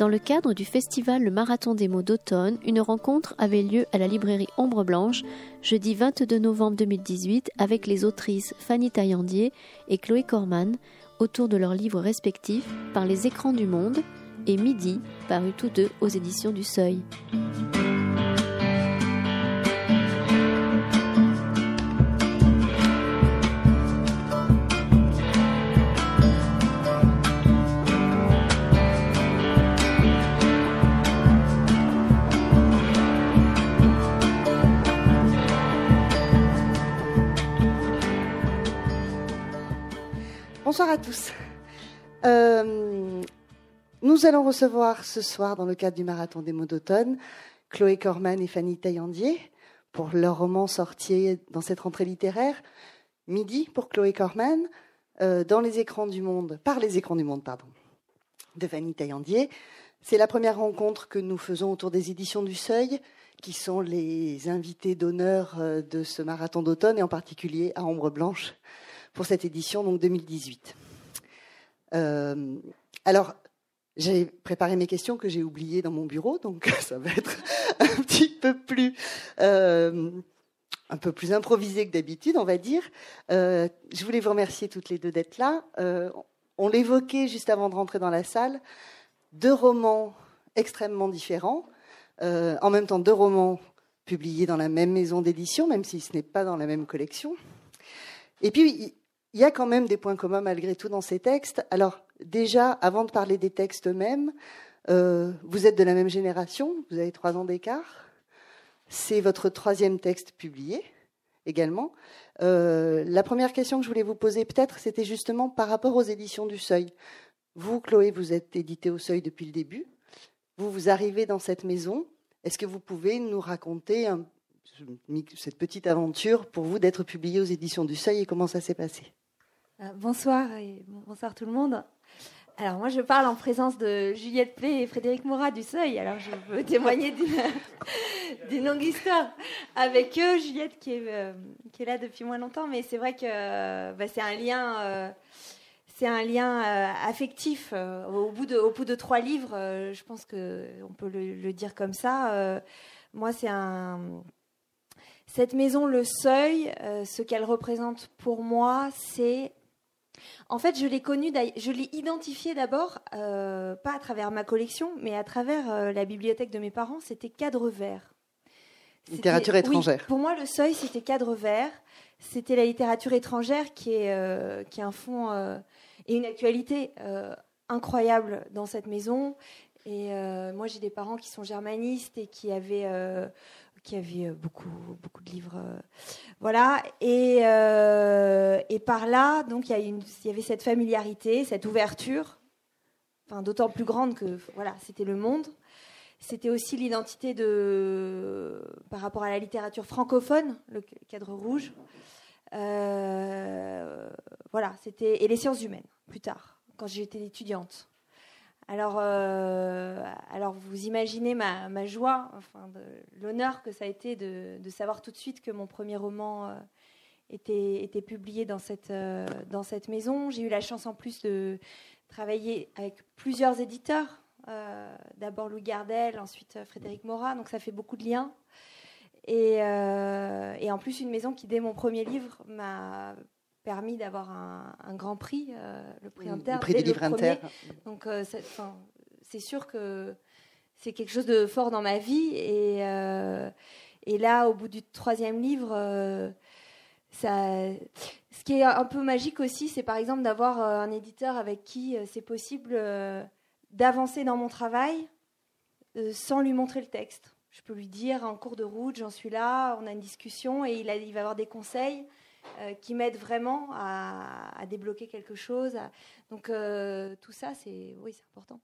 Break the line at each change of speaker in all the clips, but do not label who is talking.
Dans le cadre du festival Le Marathon des mots d'automne, une rencontre avait lieu à la librairie Ombre Blanche jeudi 22 novembre 2018 avec les autrices Fanny Taillandier et Chloé Corman autour de leurs livres respectifs Par les écrans du monde et Midi, paru tous deux aux éditions du Seuil.
Tous. Euh, nous allons recevoir ce soir, dans le cadre du Marathon des mots d'automne, Chloé Corman et Fanny Taillandier pour leur roman sorti dans cette rentrée littéraire. Midi pour Chloé Corman, euh, dans les écrans du monde, par les écrans du monde, pardon, de Fanny Taillandier. C'est la première rencontre que nous faisons autour des éditions du Seuil, qui sont les invités d'honneur euh, de ce marathon d'automne, et en particulier à Ombre Blanche, pour cette édition donc 2018. Euh, alors, j'ai préparé mes questions que j'ai oubliées dans mon bureau, donc ça va être un petit peu plus, euh, un peu plus improvisé que d'habitude, on va dire. Euh, je voulais vous remercier toutes les deux d'être là. On l'évoquait juste avant de rentrer dans la salle, deux romans extrêmement différents, en même temps deux romans publiés dans la même maison d'édition, même si ce n'est pas dans la même collection. Et puis, il y a quand même des points communs malgré tout dans ces textes. Alors déjà, avant de parler des textes eux-mêmes, euh, vous êtes de la même génération, vous avez trois ans d'écart. C'est votre troisième texte publié également. Euh, la première question que je voulais vous poser, peut-être, c'était justement par rapport aux éditions du Seuil. Vous, Chloé, vous êtes édité au Seuil depuis le début. Vous, vous arrivez dans cette maison. Est-ce que vous pouvez nous raconter cette petite aventure pour vous d'être publié aux éditions du Seuil et comment ça s'est passé?
Bonsoir et bonsoir tout le monde. Alors moi je parle en présence de Juliette Play et Frédéric Morat du Seuil. Alors je veux témoigner d'une longue histoire avec eux. Juliette qui est, euh, qui est là depuis moins longtemps, mais c'est vrai que euh, bah, c'est un lien, euh, c'est un lien euh, affectif. Euh, au bout de, au bout de trois livres, euh, je pense que on peut le, le dire comme ça. moi c'est un cette maison, le seuil, ce qu'elle représente pour moi, c'est en fait, je l'ai connu, je l'ai identifié d'abord, euh, pas à travers ma collection, mais à travers euh, la bibliothèque de mes parents. C'était cadre vert.
Littérature étrangère.
Oui, pour moi, le seuil, c'était cadre vert. C'était la littérature étrangère qui est, euh, qui est un fond et une actualité incroyable dans cette maison. Et moi, j'ai des parents qui sont germanistes et qui avaient qui avait beaucoup, beaucoup de livres. euh, voilà. Et, euh, et par là, donc, il y, avait cette familiarité, cette ouverture, enfin, d'autant plus grande que voilà, c'était le monde. C'était aussi l'identité de, par rapport à la littérature francophone, le cadre rouge. Euh, voilà, c'était et les sciences humaines plus tard, quand j'étais étudiante. Alors, euh, alors vous imaginez ma, joie, enfin l'honneur que ça a été de, savoir tout de suite que mon premier roman euh, était, publié dans cette, euh, dans cette maison. J'ai eu la chance en plus de travailler avec plusieurs éditeurs. D'abord Louis Gardel, ensuite Frédéric Morat, donc ça fait beaucoup de liens. Et en plus une maison qui, dès mon premier livre, m'a permis d'avoir un, un grand prix, euh, le prix Inter.
le prix
dès
du
le
livre
premier.
inter.
Donc euh, c'est sûr que c'est quelque chose de fort dans ma vie. Et, euh, et là, au bout du troisième livre, ça, ce qui est un peu magique aussi, c'est par exemple d'avoir un éditeur avec qui c'est possible d'avancer dans mon travail sans lui montrer le texte. Je peux lui dire en cours de route, j'en suis là, on a une discussion et il, a- il va avoir des conseils euh, qui m'aident vraiment à, à débloquer quelque chose. à- Donc euh, tout ça, c'est oui, c'est important.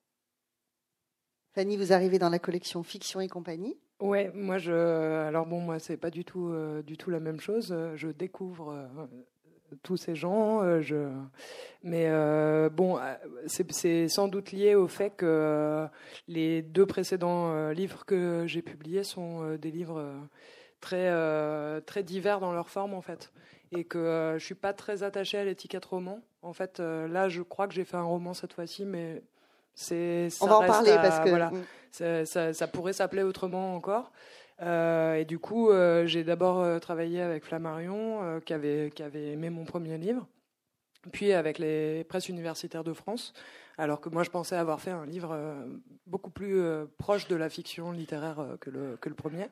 Fanny, vous arrivez dans la collection Fiction et compagnie.
Ouais, moi je. Alors bon, moi c'est pas du tout, euh, du tout la même chose. Je découvre euh, tous ces gens. je... Mais euh, bon, c'est sans doute lié au fait que les deux précédents livres que j'ai publiés sont des livres très, très divers dans leur forme en fait. Et que euh, je suis pas très attachée à l'étiquette roman En fait, là, je crois que j'ai fait un roman cette fois-ci, mais c'est.
On va en parler parce que
voilà, ça, pourrait s'appeler autrement encore. et du coup, j'ai d'abord travaillé avec Flammarion, qui, avait, qui avait aimé mon premier livre, puis avec les presses universitaires de France, alors que moi je pensais avoir fait un livre beaucoup plus proche de la fiction littéraire que le, que le premier.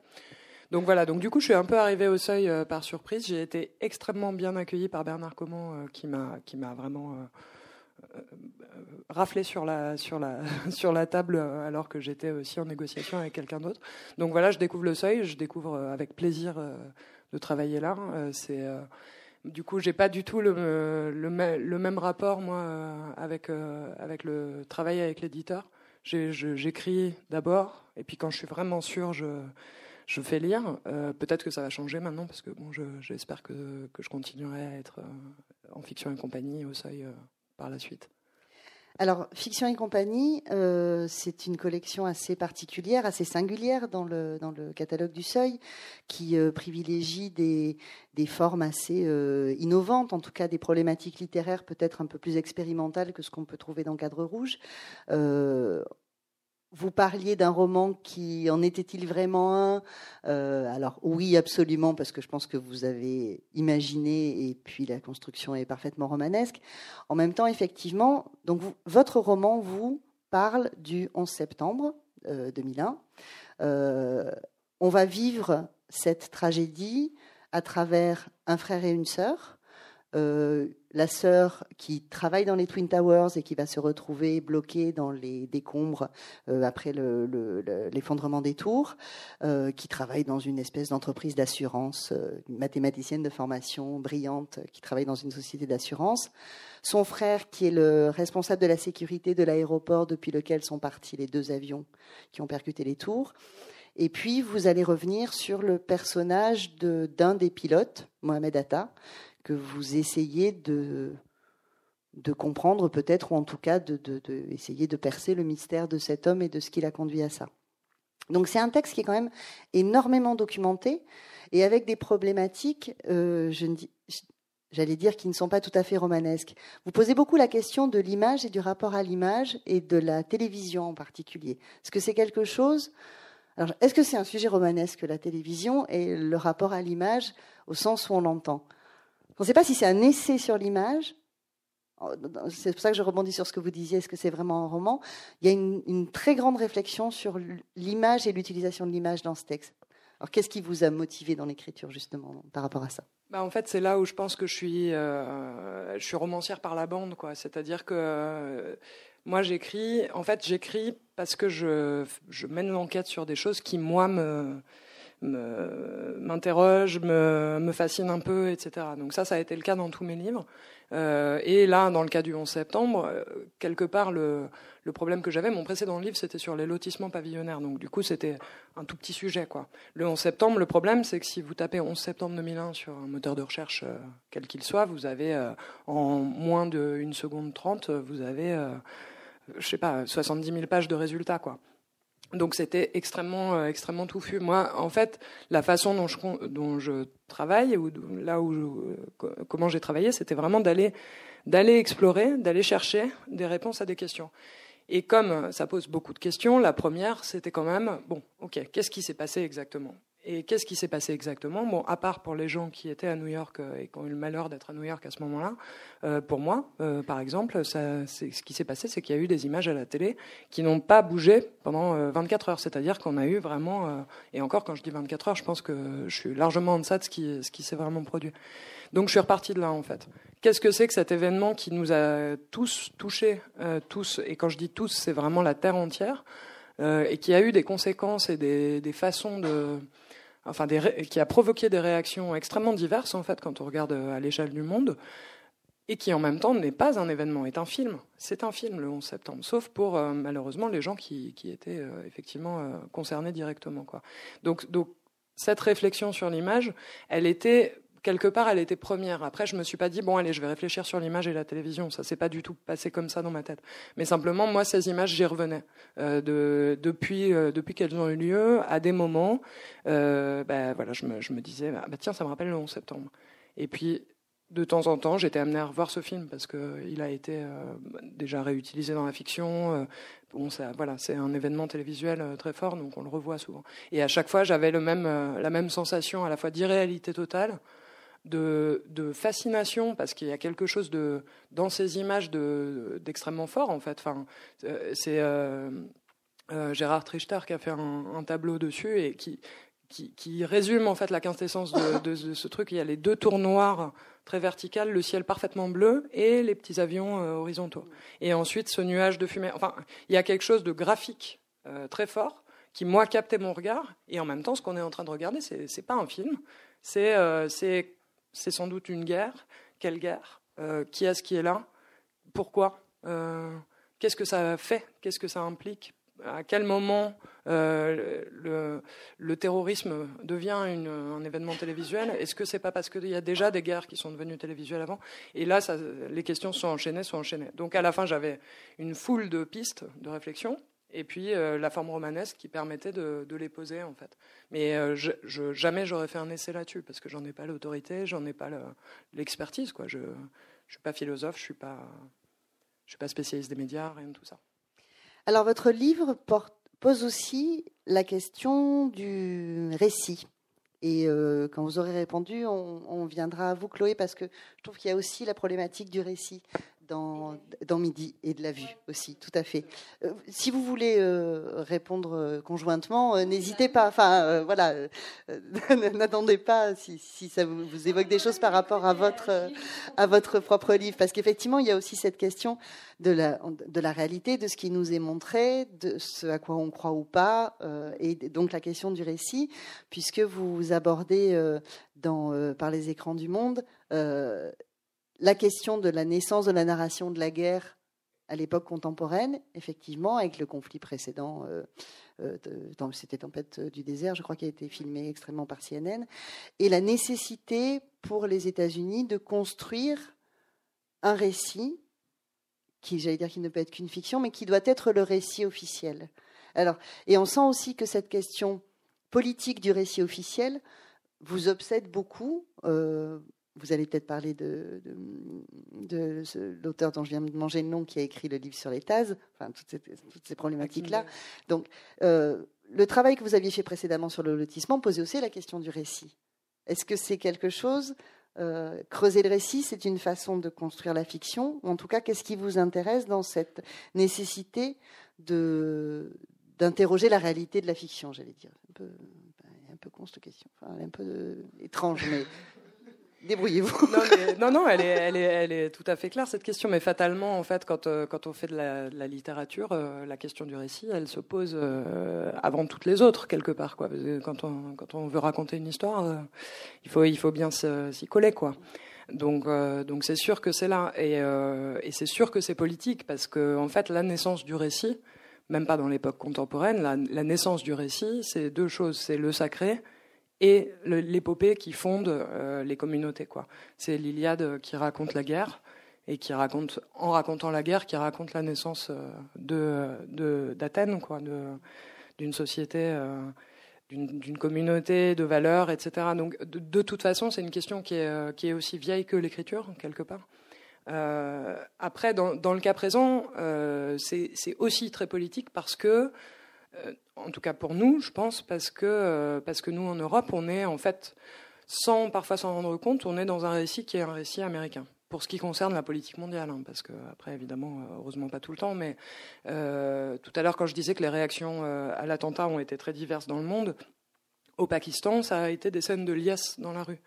Donc voilà, donc du coup, je suis un peu arrivée au seuil euh, par surprise. J'ai été extrêmement bien accueillie par Bernard Comment, euh, qui m'a vraiment euh, raflé sur la sur la sur la table alors que j'étais aussi en négociation avec quelqu'un d'autre. Donc voilà, je découvre le seuil, je découvre avec plaisir de travailler là. C'est du coup, j'ai pas du tout le, le, même rapport moi avec avec le travail avec l'éditeur. J'écris d'abord et puis quand je suis vraiment sûr, je je fais lire. Euh, peut-être que ça va changer maintenant parce que bon, j'espère que, je continuerai à être euh, en fiction et compagnie au seuil euh, par la suite.
Alors, Fiction et compagnie, c'est une collection assez particulière, assez singulière dans le, dans le catalogue du Seuil, qui privilégie des, des, formes assez innovantes, en tout cas des problématiques littéraires peut-être un peu plus expérimentales que ce qu'on peut trouver dans Cadre Rouge. Vous parliez d'un roman qui en était-il vraiment un? Euh, Alors oui, absolument, parce que je pense que vous avez imaginé et puis la construction est parfaitement romanesque. En même temps, effectivement, donc votre roman vous parle du 11 septembre 2001. Euh, euh, on va vivre cette tragédie à travers un frère et une sœur. Euh, la sœur qui travaille dans les Twin Towers et qui va se retrouver bloquée dans les décombres euh, après l'effondrement des tours, euh, qui travaille dans une espèce d'entreprise d'assurance, une mathématicienne de formation brillante qui travaille dans une société d'assurance. Son frère qui est le responsable de la sécurité de l'aéroport depuis lequel sont partis les deux avions qui ont percuté les tours. Et puis, vous allez revenir sur le personnage d'un des pilotes, Mohamed Atta, que vous essayez de, comprendre peut-être, ou en tout cas de, de, essayer de percer le mystère de cet homme et de ce qui l'a conduit à ça. Donc c'est un texte qui est quand même énormément documenté et avec des problématiques, euh, j'allais dire, qui ne sont pas tout à fait romanesques. Vous posez beaucoup la question de l'image et du rapport à l'image et de la télévision en particulier. Est-ce que c'est quelque chose alors, est-ce que c'est un sujet romanesque, la télévision, et le rapport à l'image au sens où on l'entend? On ne sait pas si c'est un essai sur l'image. C'est pour ça que je rebondis sur ce que vous disiez. Est-ce que c'est vraiment un roman? Il y a une, très grande réflexion sur l'image et l'utilisation de l'image dans ce texte. Alors, qu'est-ce qui vous a motivé dans l'écriture, justement, par rapport à ça?
Bah, En fait, c'est là où je pense que je suis, euh, romancière par la bande. quoi. C'est-à-dire que euh, moi, j'écris. En fait, j'écris parce que je, je mène l'enquête sur des choses qui, moi, me m'interroge, me, fascine un peu, etc. Donc ça, ça a été le cas dans tous mes livres. Euh, et là, dans le cas du 11 septembre, euh, quelque part, le, problème que j'avais, mon précédent livre, c'était sur les lotissements pavillonnaires. Donc du coup, c'était un tout petit sujet. Le 11 septembre, le problème, c'est que si vous tapez 11 septembre 2001 sur un moteur de recherche, euh, quel qu'il soit, vous avez, en moins d'une seconde trente, vous avez, je sais pas, 70 000 pages de résultats. quoi. Donc c'était extrêmement, euh, extrêmement touffu. Moi, en fait, la façon dont je, travaille, ou là où je, comment j'ai travaillé, c'était vraiment d'aller, d'aller explorer, d'aller chercher des réponses à des questions. Et comme ça pose beaucoup de questions, la première, c'était quand même, bon, ok, qu'est-ce qui s'est passé exactement? Et qu'est-ce qui s'est passé exactement? Bon, à part pour les gens qui étaient à New York euh, et qui ont eu le malheur d'être à New York à ce moment-là, euh, pour moi, euh, par exemple, ce qui s'est passé, c'est qu'il y a eu des images à la télé qui n'ont pas bougé pendant 24 heures. C'est-à-dire qu'on a eu vraiment, et encore quand je dis 24 heures, je pense que je suis largement en deçà de ce qui, s'est vraiment produit. Donc je suis reparti de là en fait. Qu'est-ce que c'est que cet événement qui nous a tous touchés, tous, et quand je dis tous, c'est vraiment la terre entière, et qui a eu des conséquences et des façons de enfin qui a provoqué des réactions extrêmement diverses en fait quand on regarde euh, à l'échelle du monde et qui en même temps n'est pas un événement, est un film. C'est un film le 11 septembre, sauf pour euh, malheureusement les gens qui, qui étaient euh, effectivement concernés directement. Quoi. Donc, donc cette réflexion sur l'image, elle était quelque part, elle était première. Après, je me suis pas dit bon, allez, je vais réfléchir sur l'image et la télévision. Ça s'est pas du tout passé comme ça dans ma tête. Mais simplement, moi, ces images, j'y revenais euh, de, depuis euh, depuis qu'elles ont eu lieu à des moments. Euh, ben, voilà, je me, je me disais bah, tiens, ça me rappelle le 11 septembre. Et puis de temps en temps, j'étais amené à revoir ce film parce qu'il a été déjà réutilisé dans la fiction. bon, ça, voilà, c'est un événement télévisuel très fort, donc on le revoit souvent. Et à chaque fois, j'avais le même, la même sensation à la fois d'irréalité totale, de, fascination parce qu'il y a quelque chose de dans ces images d'extrêmement fort en fait. Enfin, c'est euh, Gérard Trichter qui a fait un, tableau dessus et qui, qui, résume en fait la quintessence de, ce truc. Il y a les deux tours noires très verticales, le ciel parfaitement bleu et les petits avions euh, horizontaux. Et ensuite ce nuage de fumée. Enfin, il y a quelque chose de graphique euh, très fort qui moi captait mon regard. Et en même temps, ce qu'on est en train de regarder, c'est, c'est pas un film. C'est, c'est sans doute une guerre. Quelle guerre? Qui est-ce qui est là? Pourquoi? Qu'est-ce que ça fait? Qu'est-ce que ça implique? À quel moment euh, le, terrorisme devient un événement télévisuel? Est-ce que c'est pas parce qu'il y a déjà des guerres qui sont devenues télévisuelles avant? Et là, les questions sont enchaînées, sont enchaînées. Donc à la fin, j'avais une foule de pistes de réflexion, et puis euh, la forme romanesque qui permettait de, les poser en fait. Mais euh, jamais j'aurais fait un essai là-dessus parce que j'en ai pas l'autorité, j'en ai pas l'expertise. quoi. Je, je suis pas philosophe, je suis pas, je suis pas spécialiste des médias, rien de tout ça.
Alors, votre livre pose aussi la question du récit. Et euh, quand vous aurez répondu, on, viendra à vous, Chloé, parce que je trouve qu'il y a aussi la problématique du récit dans, dans Midi et de la vue aussi, tout à fait. Euh, si vous voulez euh, répondre euh, conjointement, n'hésitez pas. Enfin, voilà, n'attendez pas si, si, ça vous, vous, évoque des choses par rapport à votre, à votre propre livre. Parce qu'effectivement, il y a aussi cette question de la, de la réalité, de ce qui nous est montré, de ce à quoi on croit ou pas, et donc la question du récit, puisque vous abordez dans, par les écrans du monde la question de la naissance de la narration de la guerre à l'époque contemporaine, effectivement, avec le conflit précédent, euh, euh, c'était Tempête du désert, je crois, qui a été filmé extrêmement par CNN, et la nécessité pour les États-Unis de construire un récit qui, j'allais dire, qui ne peut être qu'une fiction, mais qui doit être le récit officiel. Alors, et on sent aussi que cette question politique du récit officiel vous obsède beaucoup. Euh, vous allez peut-être parler de, de, l'auteur dont je viens de manger le nom, qui a écrit le livre sur les TAS, enfin, toutes ces, problématiques-là. Donc, euh, le travail que vous aviez fait précédemment sur le lotissement posait aussi la question du récit. Est-ce que c'est quelque chose euh, Creuser le récit, c'est une façon de construire la fiction? En tout cas, qu'est-ce qui vous intéresse dans cette nécessité de d'interroger la réalité de la fiction, j'allais dire? Un peu, un peu con cette question, enfin, un peu étrange, mais Débrouillez-vous.
Non, non, elle, est, elle, est, elle, est, tout à fait claire cette question, mais fatalement, en fait, quand, euh, quand on fait de la, littérature, euh, la question du récit, elle se pose euh, avant toutes les autres, quelque part. Quoi. Quand, on, quand on veut raconter une histoire, il, faut, il faut bien s'y coller. Quoi. Donc, donc c'est sûr que c'est là, et, et c'est sûr que c'est politique, parce que en fait, la naissance du récit, même pas dans l'époque contemporaine, la, la naissance du récit, c'est deux choses, c'est le sacré et l'épopée qui fonde euh, les communautés. C'est l'Iliade qui raconte la guerre et qui raconte, en racontant la guerre, qui raconte la naissance euh, de, d'Athènes, d'une société, euh, d'une, communauté de valeurs, etc. Donc, de, toute façon, c'est une question qui est, qui est aussi vieille que l'écriture, quelque part. après, dans, dans, le cas présent, c'est, c'est aussi très politique parce que euh, en tout cas pour nous, je pense, parce que, euh, parce que nous, en Europe, on est en fait, sans parfois s'en rendre compte, on est dans un récit qui est un récit américain pour ce qui concerne la politique mondiale, hein, parce que après évidemment, euh, heureusement pas tout le temps, mais tout à l'heure quand je disais que les réactions à l'attentat ont été très diverses dans le monde, au Pakistan, ça a été des scènes de liesse dans la rue.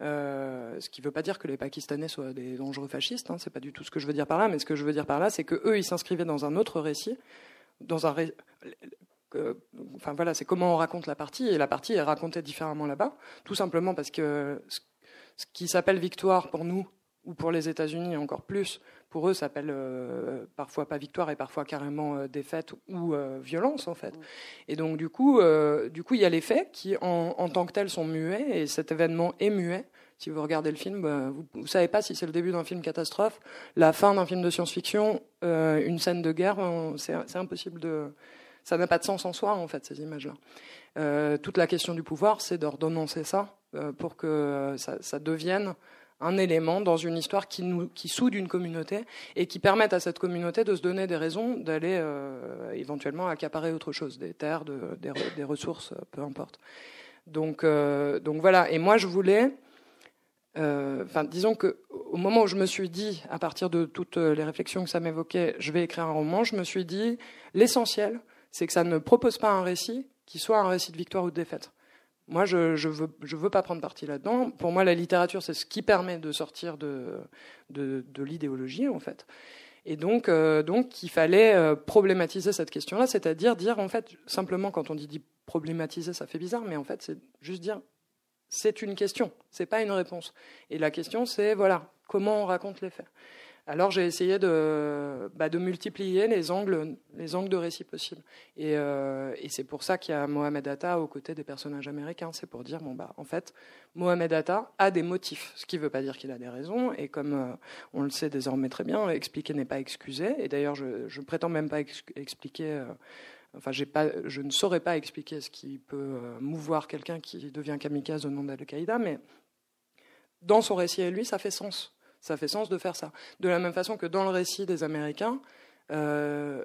ce qui ne veut pas dire que les Pakistanais soient des dangereux fascistes, hein, c'est pas du tout ce que je veux dire par là, mais ce que je veux dire par là, c'est que eux, ils s'inscrivaient dans un autre récit, dans un ré enfin voilà, c'est comment on raconte la partie, et la partie est racontée différemment là-bas, tout simplement parce que ce qui s'appelle victoire pour nous, ou pour les États-Unis encore plus, pour eux, s'appelle euh, parfois pas victoire et parfois carrément euh, défaite ou euh, violence en fait. Et donc du coup, du coup, il y a les faits qui, en, tant que tels, sont muets et cet événement est muet. Si vous regardez le film, bah, vous, ne savez pas si c'est le début d'un film catastrophe, la fin d'un film de science-fiction, une scène de guerre. C'est impossible de ça n'a pas de sens en soi, en fait, ces images-là. Euh, toute la question du pouvoir, c'est d'ordonnancer ça euh, pour que ça, devienne un élément dans une histoire qui, nous, qui soude une communauté et qui permette à cette communauté de se donner des raisons d'aller euh, éventuellement accaparer autre chose, des terres, de, des, ressources, peu importe. Donc, euh, donc voilà. Et moi, je voulais. Euh, disons que au moment où je me suis dit, à partir de toutes les réflexions que ça m'évoquait, je vais écrire un roman, je me suis dit, l'essentiel, c'est que ça ne propose pas un récit qui soit un récit de victoire ou de défaite. Moi, je ne veux, pas prendre parti là-dedans. Pour moi, la littérature, c'est ce qui permet de sortir de, l'idéologie, en fait. Et donc, euh, donc il fallait euh, problématiser cette question-là, c'est-à-dire dire, en fait, simplement, quand on dit, problématiser, ça fait bizarre, mais en fait, c'est juste dire, c'est une question, c'est pas une réponse. Et la question, c'est, voilà, comment on raconte les faits. Alors j'ai essayé de, bah, de, multiplier les angles, les de récit possibles. Et, euh, et c'est pour ça qu'il y a Mohamed Atta aux côtés des personnages américains. C'est pour dire, bah, en fait, Mohamed Atta a des motifs, ce qui ne veut pas dire qu'il a des raisons. Et comme euh, on le sait désormais très bien, expliquer n'est pas excuser. Et d'ailleurs, je ne prétends même pas expliquer. Euh, enfin, je ne saurais pas expliquer ce qui peut mouvoir quelqu'un qui devient kamikaze au nom d'Al-Qaïda, mais dans son récit et lui, ça fait sens ça fait sens de faire ça. De la même façon que dans le récit des Américains, euh,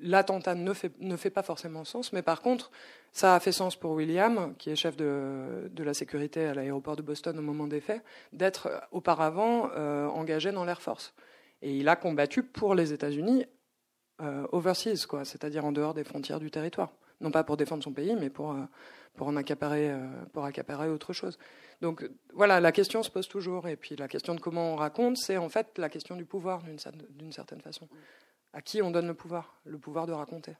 l'attentat ne fait, pas forcément sens, mais par contre, ça a fait sens pour William, qui est chef de, de la sécurité à l'aéroport de Boston au moment des faits, d'être auparavant euh, engagé dans l'Air Force. Et il a combattu pour les États-Unis euh, overseas, c'est-à-dire en dehors des frontières du territoire. Non pas pour défendre son pays, mais pour, pour en accaparer, pour accaparer autre chose. Donc voilà, la question se pose toujours. Et puis la question de comment on raconte, c'est en fait la question du pouvoir d'une certaine façon. À qui on donne le pouvoir? Le pouvoir de raconter.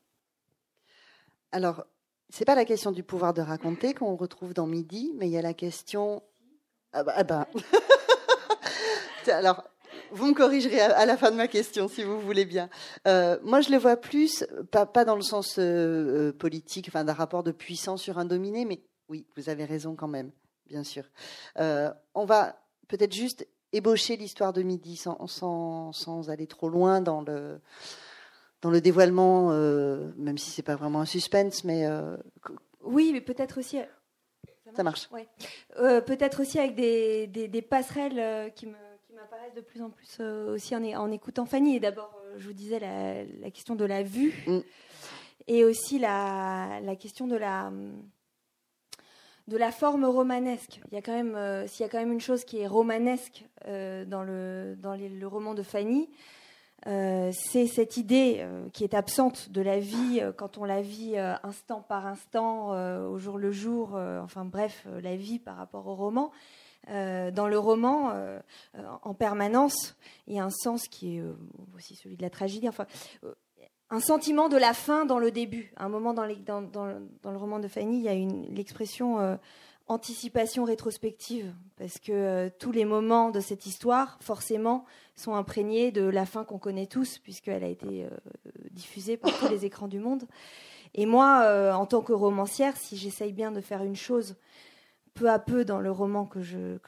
Alors, c'est pas la question du pouvoir de raconter qu'on retrouve dans Midi, mais il y a la question. Ah bah, ah bah. Alors, vous me corrigerez à la fin de ma question, si vous voulez bien. Euh, moi, je le vois plus, pas, dans le sens euh, euh, politique, enfin d'un rapport de puissance sur un dominé, mais oui, vous avez raison quand même bien sûr. Euh, on va peut-être juste ébaucher l'histoire de Midi sans, sans, aller trop loin dans le, dans le dévoilement, même si c'est pas vraiment un suspense, mais
oui, mais peut-être aussi.
Ça marche.
peut-être aussi avec des, des, passerelles qui m'apparaissent de plus en plus aussi en, en, écoutant Fanny. Et d'abord, je vous disais la, la, question de la vue mm. et aussi la, la question de la de la forme romanesque. Il y a quand même, euh, s'il y a quand même une chose qui est romanesque euh, dans, le, dans le roman de Fanny, euh, c'est cette idée qui est absente de la vie quand on la vit instant par instant, au jour le jour, enfin bref, la vie par rapport au roman. Dans le roman, en permanence, il y a un sens qui est aussi celui de la tragédie. Enfin, un sentiment de la fin dans le début. À un moment dans, le roman de Fanny, il y a l'expression euh, anticipation rétrospective, parce que euh, tous les moments de cette histoire, forcément, sont imprégnés de la fin qu'on connaît tous, puisqu'elle a été euh, diffusée par tous les écrans du monde. Et moi, en tant que romancière, si j'essaye bien de faire une chose peu à peu dans le roman que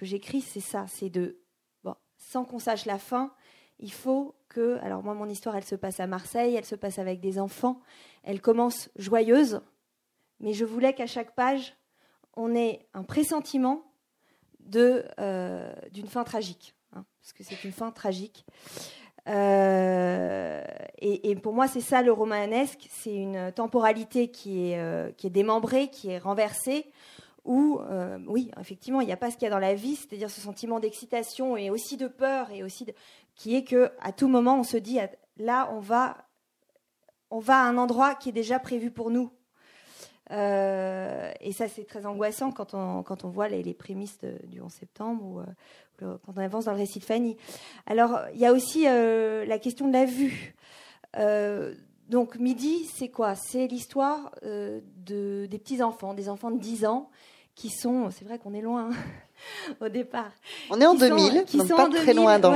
j'écris, c'est ça, c'est de, sans qu'on sache la fin, il faut que, alors moi mon histoire elle se passe à Marseille, elle se passe avec des enfants, elle commence joyeuse, mais je voulais qu'à chaque page on ait un pressentiment euh, d'une fin tragique, hein, parce que c'est une fin tragique. Euh, et, pour moi, c'est ça le romanesque, c'est une temporalité qui est, euh, qui est démembrée, qui est renversée, où, oui, effectivement, il n'y a pas ce qu'il y a dans la vie, c'est-à-dire ce sentiment d'excitation et aussi de peur et aussi qui est que à tout moment on se dit là on va on va à un endroit qui est déjà prévu pour nous. Euh, et ça c'est très angoissant quand on quand on voit les, prémices du 11 septembre ou euh, quand on avance dans le récit de Fanny. Alors il y a aussi euh, la question de la vue. Donc midi c'est quoi? C'est l'histoire de des petits enfants, des enfants de 10 ans qui sont, c'est vrai qu'on est loin, au départ.
On est en 2000, qui donc sont pas très loin dans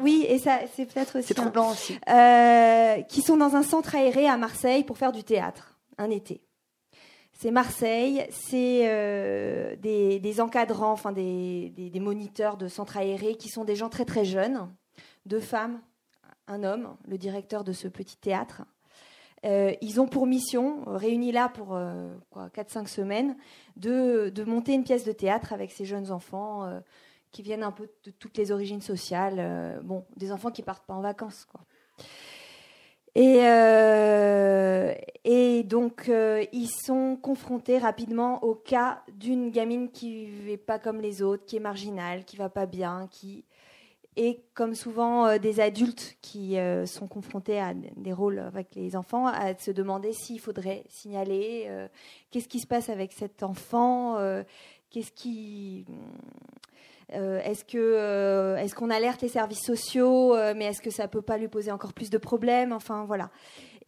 Oui, et ça, c'est peut-être
aussi. C'est troublant aussi.
Euh, qui sont dans un centre aéré à Marseille pour faire du théâtre, un été. C'est Marseille, c'est euh, des, encadrants, enfin des, des, moniteurs de centre aéré qui sont des gens très très jeunes, deux femmes, un homme, le directeur de ce petit théâtre. Euh, ils ont pour mission, réunis là pour 4-5 semaines, de, monter une pièce de théâtre avec ces jeunes enfants euh, qui viennent un peu de toutes les origines sociales. bon, des enfants qui partent pas en vacances, quoi. Et, et donc, ils sont confrontés rapidement au cas d'une gamine qui n'est pas comme les autres, qui est marginale, qui va pas bien, qui et comme souvent euh, des adultes qui euh, sont confrontés à des rôles avec les enfants, à se demander s'il faudrait signaler, euh, qu'est-ce qui se passe avec cet enfant, qu'est-ce qui, est-ce que, est-ce qu'on alerte les services sociaux, mais est-ce que ça peut pas lui poser encore plus de problèmes, enfin voilà.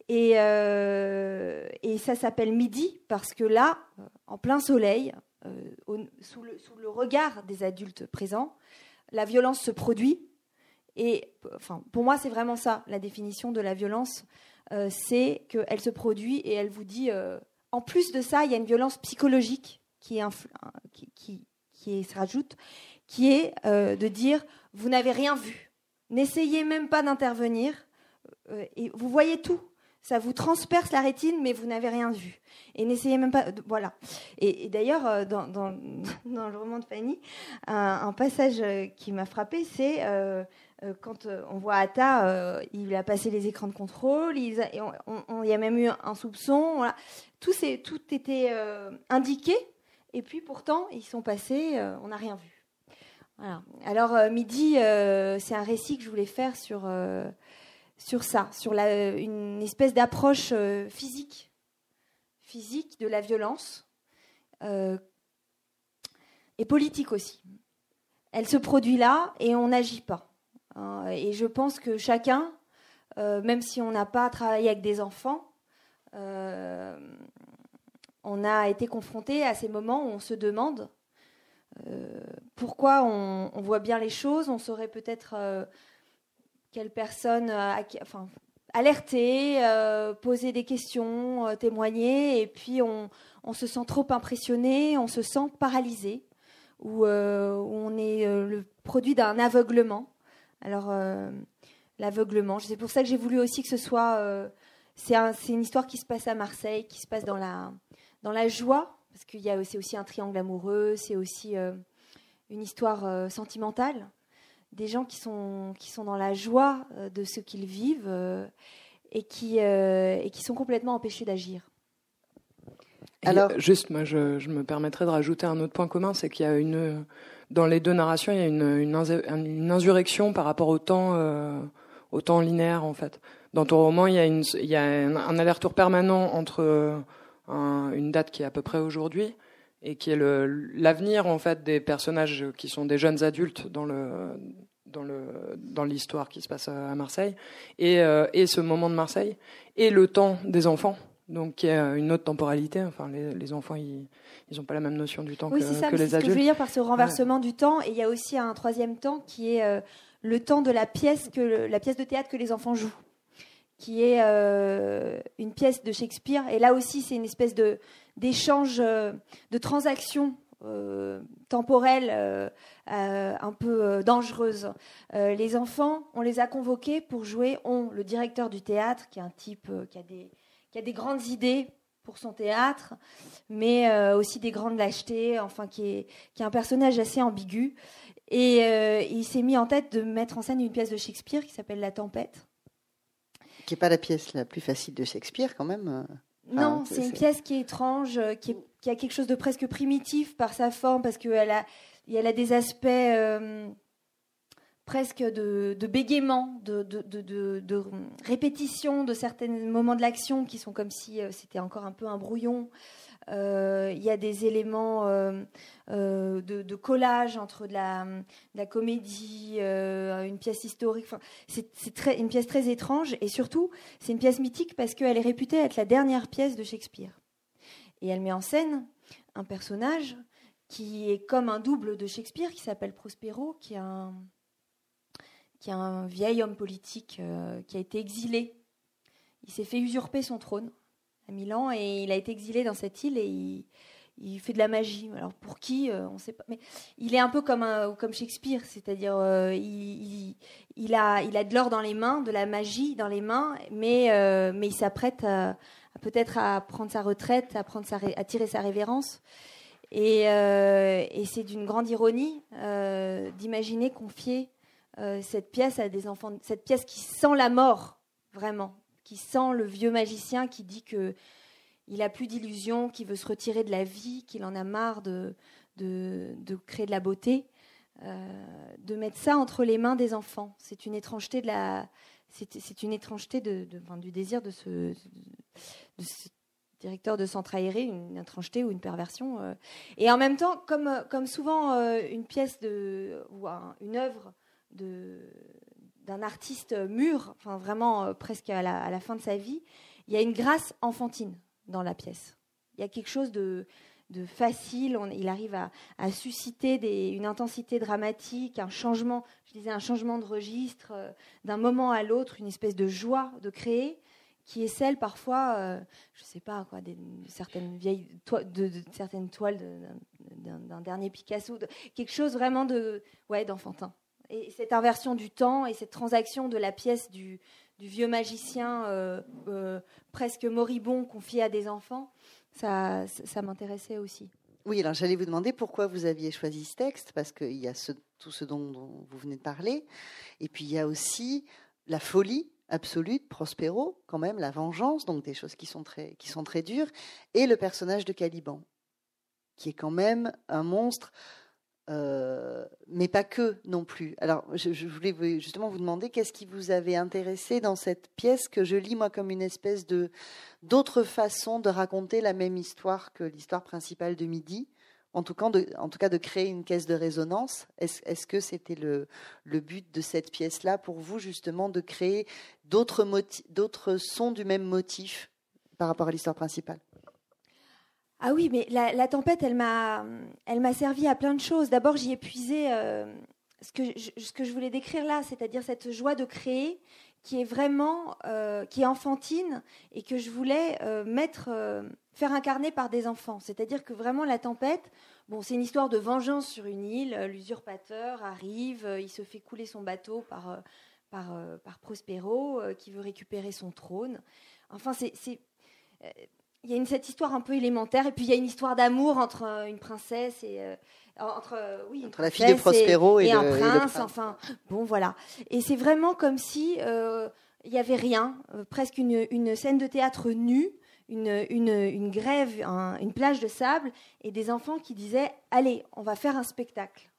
Et, et ça s'appelle midi parce que là, en plein soleil, sous le, sous le regard des adultes présents, la violence se produit. Et enfin, pour moi, c'est vraiment ça, la définition de la violence. Euh, c'est qu'elle se produit et elle vous dit, euh, en plus de ça, il y a une violence psychologique qui, qui, se rajoute, qui est euh, de dire, vous n'avez rien vu. N'essayez même pas d'intervenir. et vous voyez tout ça vous transperce la rétine, mais vous n'avez rien vu. Et n'essayez même pas. Voilà. Et, d'ailleurs, euh, dans, le roman de Fanny, un, passage euh, qui m'a frappé, c'est euh, quand on voit Atta, il a passé les écrans de contrôle, il, y a même eu un soupçon. Tout était indiqué, et puis pourtant, ils sont passés, on n'a rien vu. Voilà. Alors, Midi, c'est un récit que je voulais faire sur sur ça, sur une espèce d'approche euh, physique, physique de la violence euh, et politique aussi. Elle se produit là et on n'agit pas. Hein. et je pense que chacun, euh, même si on n'a pas travaillé avec des enfants, on a été confronté à ces moments où on se demande pourquoi on, voit bien les choses, on saurait peut-être quelle personne euh, enfin, alerter, euh, poser des questions, euh, témoigner, et puis on, se sent trop impressionné, on se sent paralysé, ou on est le produit d'un aveuglement. Alors, l'aveuglement, c'est pour ça que j'ai voulu aussi que ce soit. c'est une histoire qui se passe à Marseille, qui se passe dans la, dans la joie, parce qu'il y a aussi un triangle amoureux, c'est aussi une histoire sentimentale des gens qui sont, qui sont dans la joie euh, de ce qu'ils vivent euh, et, qui, euh, et qui sont complètement empêchés d'agir.
Alors, juste, moi, je, me permettrais de rajouter un autre point commun, c'est qu'il y a une, dans les deux narrations, il y a une, une, insurrection par rapport au temps, au temps linéaire, en fait. Dans ton roman, il y a, une, il y a un, aller-retour permanent entre une date qui est à peu près aujourd'hui et qui est l'avenir en fait des personnages qui sont des jeunes adultes dans le dans le dans l'histoire qui se passe à Marseille. Et, euh, et ce moment de Marseille et le temps des enfants donc qui est une autre temporalité. Enfin les, les enfants ils ils n'ont pas la même notion du temps que,
ça,
que les
adultes.
Ce que
je veux dire par ce renversement du temps. Et il y a aussi un troisième temps qui est euh, le temps de la pièce que la pièce de théâtre que les enfants jouent qui est euh, une pièce de Shakespeare. Et là aussi c'est une espèce de d'échanges, euh, de transactions euh, temporelles euh, un peu dangereuses. les enfants, on les a convoqués pour jouer. On, le directeur du théâtre, qui est un type qui a des, qui a des grandes idées pour son théâtre, mais aussi des grandes lâchetés, enfin qui est, qui est un personnage assez ambigu. Et il s'est mis en tête de mettre en scène une pièce de Shakespeare qui s'appelle La Tempête.
Qui n'est pas la pièce la plus facile de Shakespeare quand même.
Non, c'est une pièce qui est étrange, euh, qui, a quelque chose de presque primitif par sa forme, parce qu'elle a, elle a des aspects euh, presque de, bégaiement, de, répétition de certains moments de l'action qui sont comme si euh, c'était encore un peu un brouillon. Euh, il y a des éléments de, collage entre de la, comédie, une pièce historique. c'est une pièce très étrange et surtout, c'est une pièce mythique parce qu'elle est réputée être la dernière pièce de Shakespeare. Et elle met en scène un personnage qui est comme un double de Shakespeare, qui s'appelle Prospero, qui est un, qui est un vieil homme politique qui a été exilé. Il s'est fait usurper son trône à Milan et il a été exilé dans cette île et il, fait de la magie. Alors pour qui, euh, on ne sait pas. Mais il est un peu comme, un, comme Shakespeare, c'est-à-dire euh, il, il, a, il a de l'or dans les mains, de la magie dans les mains, mais, euh, mais il s'apprête à, peut-être à prendre sa retraite, à, prendre sa, à tirer sa révérence. Et, et c'est d'une grande ironie d'imaginer confier cette pièce à des enfants, cette pièce qui sent la mort, vraiment, qui sent le vieux magicien qui dit que il a plus d'illusions, qu'il veut se retirer de la vie, qu'il en a marre de, de, créer de la beauté, euh, de mettre ça entre les mains des enfants. C'est une étrangeté de la, c'est une étrangeté du désir de ce, directeur de centre aéré, une étrangeté ou une perversion. Euh. Et en même temps, comme, comme souvent euh, une pièce ou une œuvre d'un artiste mûr, vraiment presque à la, fin de sa vie, il y a une grâce enfantine dans la pièce. Il y a quelque chose de, de facile. il arrive à, susciter une intensité dramatique, un changement, je disais, un changement de registre euh, d'un moment à l'autre, une espèce de joie de créer qui est celle parfois, euh, je ne sais pas quoi, des, certaines vieilles de, certaines toiles d'un dernier Picasso, quelque chose vraiment de ouais d'enfantin. Et cette inversion du temps et cette transaction de la pièce du, vieux magicien euh, presque moribond confié à des enfants ça, ça m'intéressait aussi.
Oui, alors j'allais vous demander pourquoi vous aviez choisi ce texte, parce qu'il y a tout ce dont, vous venez de parler, et puis il y a aussi la folie absolue de Prospero, quand même, la vengeance, donc des choses qui sont très, qui sont très dures, et le personnage de Caliban, qui est quand même un monstre euh, mais pas que non plus. Alors, je, voulais justement vous demander qu'est-ce qui vous avait intéressé dans cette pièce que je lis moi comme une espèce de d'autre façon de raconter la même histoire que l'histoire principale de Midi. En tout, cas, de, en tout cas, de créer une caisse de résonance. Est-ce que c'était le, le, but de cette pièce-là pour vous, justement, de créer d'autres sons du même motif par rapport à l'histoire principale?
Ah oui, mais la, tempête, elle m'a, servi à plein de choses. D'abord, j'y ai puisé euh, ce, que je, voulais décrire là, c'est-à-dire cette joie de créer qui est vraiment, euh, qui enfantine et que je voulais euh, mettre, faire incarner par des enfants. C'est-à-dire que vraiment la tempête, bon, c'est une histoire de vengeance sur une île. L'usurpateur arrive, il se fait couler son bateau par, par, par Prospero, qui veut récupérer son trône. Enfin, c'est il y a une, cette histoire un peu élémentaire, et puis il y a une histoire d'amour entre euh, une princesse et euh, entre, euh, oui,
entre la fille de Prospero et,
un prince, Enfin, bon, voilà. Et c'est vraiment comme si il n'y avait rien, presque une, une, scène de théâtre nue, une, une, une grève, une plage de sable, et des enfants qui disaient Allez, on va faire un spectacle.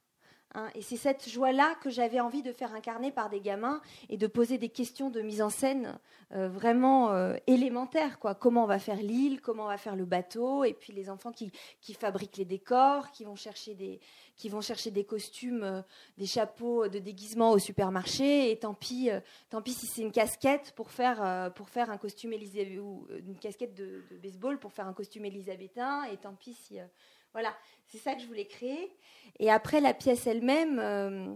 Hein, et c'est cette joie-là que j'avais envie de faire incarner par des gamins et de poser des questions de mise en scène euh, vraiment euh, élémentaires. Comment on va faire l'île, comment on va faire le bateau, et puis les enfants qui, fabriquent les décors, qui vont chercher des, costumes, euh, des chapeaux de déguisement au supermarché. Et tant pis, tant pis si c'est une casquette pour faire, un costume ou une casquette de, de, baseball pour faire un costume élisabétain. Et tant pis si voilà, c'est ça que je voulais créer. Et après, la pièce elle-même, euh,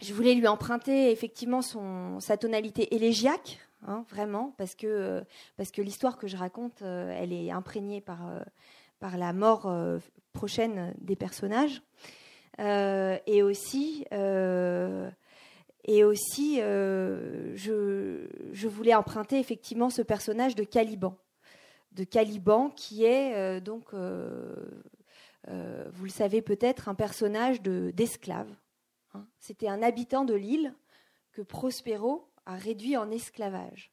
je voulais lui emprunter effectivement sa tonalité élégiaque, hein, vraiment, parce que, euh, parce que l'histoire que je raconte, euh, elle est imprégnée par, la mort prochaine des personnages. et aussi, je, voulais emprunter effectivement ce personnage de Caliban. De Caliban qui est donc vous le savez peut-être, un personnage d'esclave. Hein. C'était un habitant de l'île que Prospero a réduit en esclavage.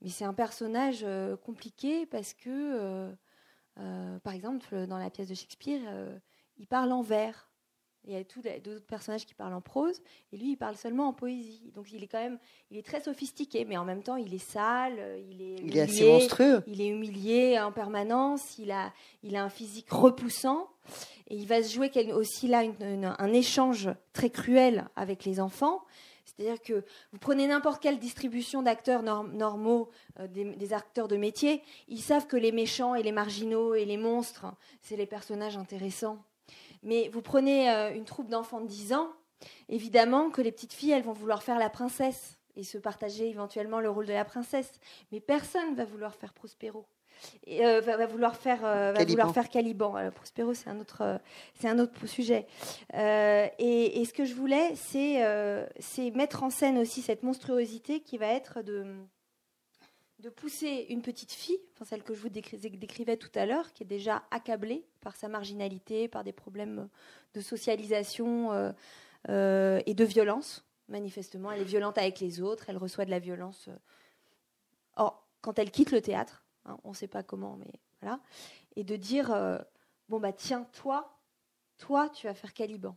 Mais c'est un personnage euh, compliqué parce que, euh, par exemple, dans la pièce de Shakespeare, il parle en vers. Il y a d'autres personnages qui parlent en prose, et lui, il parle seulement en poésie. Donc, il est quand même, il est très sophistiqué, mais en même temps, il est sale, il est,
il est assez monstrueux.
Il est humilié en permanence. Il a, il a un physique repoussant, et il va se jouer aussi là un échange très cruel avec les enfants. C'est-à-dire que vous prenez n'importe quelle distribution d'acteurs normaux, euh, des, des, acteurs de métier, ils savent que les méchants et les marginaux et les monstres, c'est les personnages intéressants. Mais vous prenez euh, une troupe d'enfants de 10 ans, évidemment que les petites filles, elles vont vouloir faire la princesse et se partager éventuellement le rôle de la princesse. Mais personne va vouloir faire Prospero. Et, euh, va, vouloir faire, euh, va vouloir faire Caliban. Prospero, c'est un autre, c'est un autre sujet. Et, et, ce que je voulais, c'est, c'est mettre en scène aussi cette monstruosité qui va être de, de pousser une petite fille, enfin celle que je vous décrivais tout à l'heure, qui est déjà accablée par sa marginalité, par des problèmes de socialisation euh, euh, et de violence. Manifestement, elle est violente avec les autres, elle reçoit de la violence. Euh. Or, quand elle quitte le théâtre, hein, on ne sait pas comment, mais voilà, et de dire bon bah tiens toi, toi tu vas faire Caliban.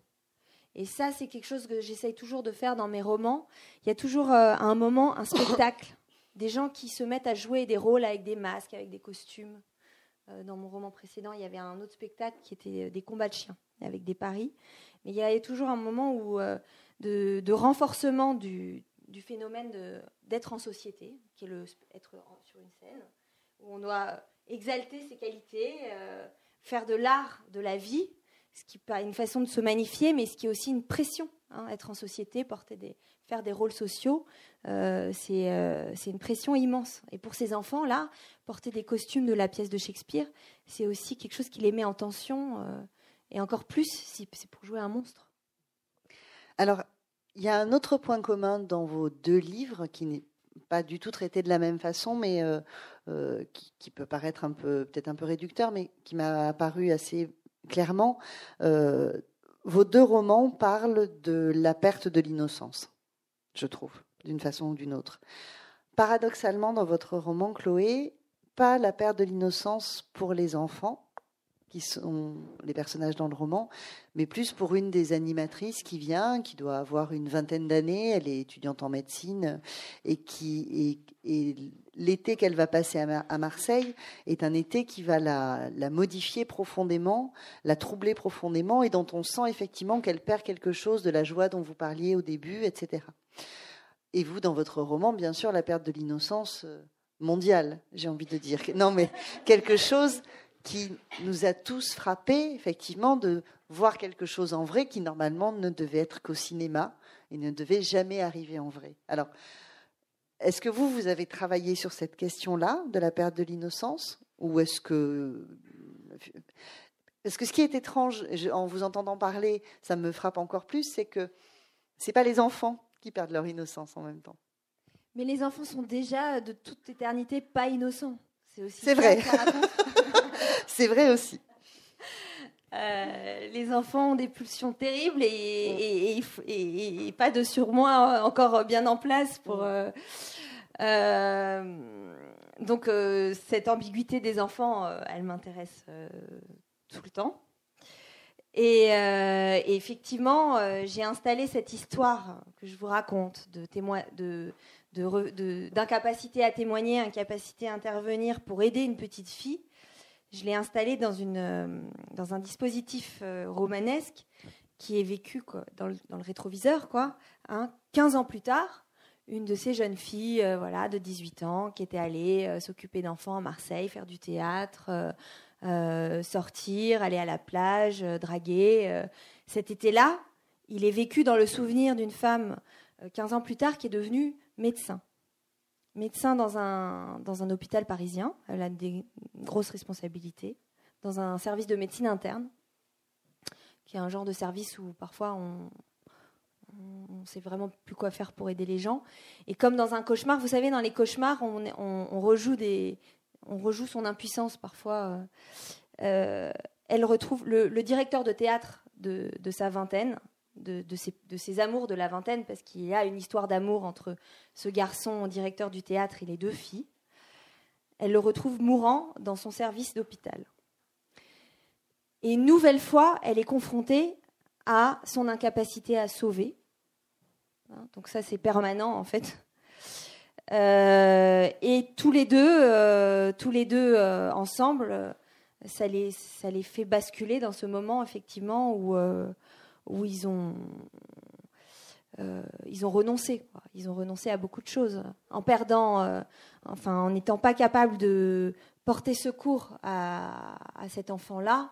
Et ça, c'est quelque chose que j'essaye toujours de faire dans mes romans. Il y a toujours à un moment un spectacle des gens qui se mettent à jouer des rôles avec des masques, avec des costumes. Euh, dans mon roman précédent, il y avait un autre spectacle qui était euh, des combats de chiens avec des paris. Mais il y avait toujours un moment où, euh, de, renforcement du, phénomène d'être en société, qui est le, être sur une scène, où on doit exalter ses qualités, faire de l'art de la vie, ce qui est une façon de se magnifier, mais ce qui est aussi une pression. Hein, être en société, faire des rôles sociaux, euh, euh, c'est une pression immense. Et pour ces enfants-là, porter des costumes de la pièce de Shakespeare, c'est aussi quelque chose qui les met en tension, euh, et encore plus si c'est pour jouer un monstre.
Alors, il y a un autre point commun dans vos deux livres qui n'est pas du tout traité de la même façon, mais qui, peut paraître peut-être un peu réducteur, mais qui m'a apparu assez clairement. Vos deux romans parlent de la perte de l'innocence, je trouve d'une façon ou d'une autre. Paradoxalement, dans votre roman, Chloé, pas la perte de l'innocence pour les enfants, qui sont les personnages dans le roman, mais plus pour une des animatrices qui vient, qui doit avoir une vingtaine d'années, elle est étudiante en médecine, et qui l'été qu'elle va passer à, Marseille est un été qui va la, la, modifier profondément, la troubler profondément, et dont on sent effectivement qu'elle perd quelque chose de la joie dont vous parliez au début, etc. Et vous, dans votre roman, bien sûr, la perte de l'innocence euh, mondiale, j'ai envie de dire. Non, mais quelque chose qui nous a tous frappés, effectivement, de voir quelque chose en vrai qui normalement ne devait être qu'au cinéma et ne devait jamais arriver en vrai. Alors, est-ce que vous, vous avez travaillé sur cette question-là de la perte de l'innocence Ou est-ce que. Parce que ce qui est étrange, en vous entendant parler, ça me frappe encore plus, c'est que ce pas les enfants qui perdent leur innocence en même temps.
Mais les enfants sont déjà de toute éternité pas innocents.
C'est aussi. C'est vrai. c'est vrai aussi.
Euh, les enfants ont des pulsions terribles et, et, pas de surmoi encore bien en place pour. Euh, euh, donc cette ambiguïté des enfants, elle m'intéresse tout le temps. Et, effectivement, j'ai installé cette histoire que je vous raconte de d'incapacité à témoigner, incapacité à intervenir pour aider une petite fille. Je l'ai installée dans, euh, un dispositif romanesque qui est vécu dans, le, rétroviseur, quoi, 15 hein. ans plus tard. Une de ces jeunes filles, voilà, de 18 ans, qui était allée s'occuper d'enfants à Marseille, faire du théâtre, euh, sortir, aller à la plage, euh, draguer. Euh. Cet été-là, il est vécu dans le souvenir d'une femme 15 ans plus tard qui est devenue médecin. Médecin dans un, dans un hôpital parisien, elle a des grosses responsabilités, dans un service de médecine interne, qui est un genre de service où parfois on, on ne sait vraiment plus quoi faire pour aider les gens. Et comme dans un cauchemar, vous savez, dans les cauchemars, on, on rejoue des, on rejoue son impuissance parfois. Euh, euh, elle retrouve le, directeur de théâtre de, sa vingtaine, de, ses, amours de la vingtaine, parce qu'il y a une histoire d'amour entre ce garçon directeur du théâtre et les deux filles. Elle le retrouve mourant dans son service d'hôpital. Et une nouvelle fois, elle est confrontée à son incapacité à sauver. Hein, donc ça, c'est permanent en fait. Euh, et tous les deux, euh, tous les deux euh, ensemble, ça les, ça les fait basculer dans ce moment effectivement où, où ils ont, ils ont renoncé. Ils ont renoncé à beaucoup de choses en perdant, enfin en n'étant pas capables de porter secours à, cet enfant-là.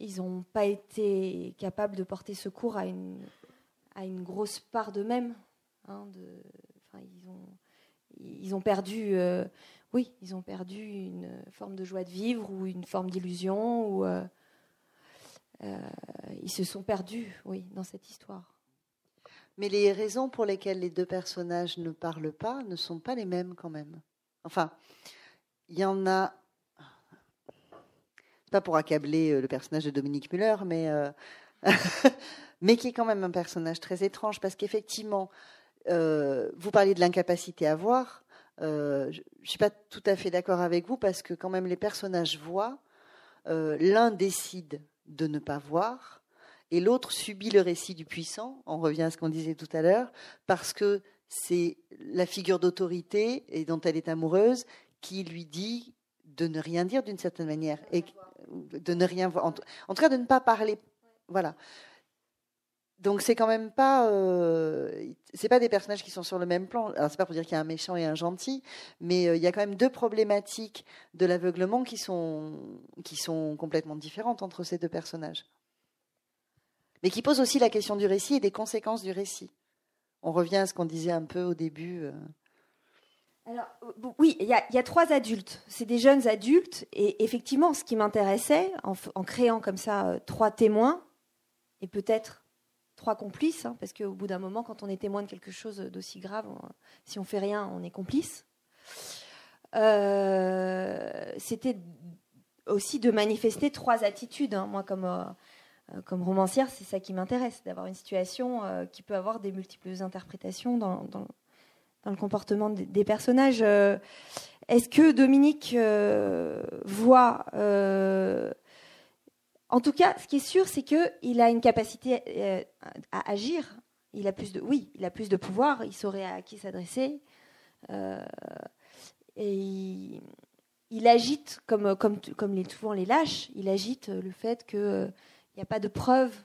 Ils n'ont pas été capables de porter secours à une, à une grosse part d'eux-mêmes. Hein, ils ont ils ont perdu, euh, oui, ils ont perdu une forme de joie de vivre ou une forme d'illusion ou euh, euh, ils se sont perdus, oui, dans cette histoire.
Mais les raisons pour lesquelles les deux personnages ne parlent pas ne sont pas les mêmes quand même. Enfin, il y en a. Pas pour accabler euh, le personnage de Dominique Muller, mais euh, mais qui est quand même un personnage très étrange parce qu'effectivement, euh, vous parliez de l'incapacité à voir. je ne suis pas tout à fait d'accord avec vous parce que quand même les personnages voient. L'un décide de ne pas voir et l'autre subit le récit du puissant. On revient à ce qu'on disait tout à l'heure parce que c'est la figure d'autorité et dont elle est amoureuse qui lui dit de ne rien dire d'une certaine manière et de ne rien voir. En tout cas, de ne pas parler. Voilà. Donc c'est quand même pas, euh, c'est pas des personnages qui sont sur le même plan. Alors c'est pas pour dire qu'il y a un méchant et un gentil, mais euh, il y a quand même deux problématiques de l'aveuglement qui sont qui sont complètement différentes entre ces deux personnages, mais qui posent aussi la question du récit et des conséquences du récit. On revient à ce qu'on disait un peu au début. Euh.
Alors, oui, il y, a trois adultes. C'est des jeunes adultes. Et effectivement, ce qui m'intéressait, en, créant comme ça trois témoins, et peut-être trois complices, hein, parce qu'au bout d'un moment, quand on est témoin de quelque chose d'aussi grave, si on fait rien, on est complice. C'était aussi de manifester trois attitudes. Hein. Moi, comme euh, comme romancière, c'est ça qui m'intéresse, d'avoir une situation euh, qui peut avoir des multiples interprétations dans, le comportement des, personnages. Euh, est-ce que Dominique voit... en tout cas, ce qui est sûr, c'est qu'il a une capacité à agir. Il a plus de, oui, il a plus de pouvoir. Il saurait à qui s'adresser. et il, agite comme, comme, les, souvent les lâches. Il agite le fait que il n'y a pas de preuves.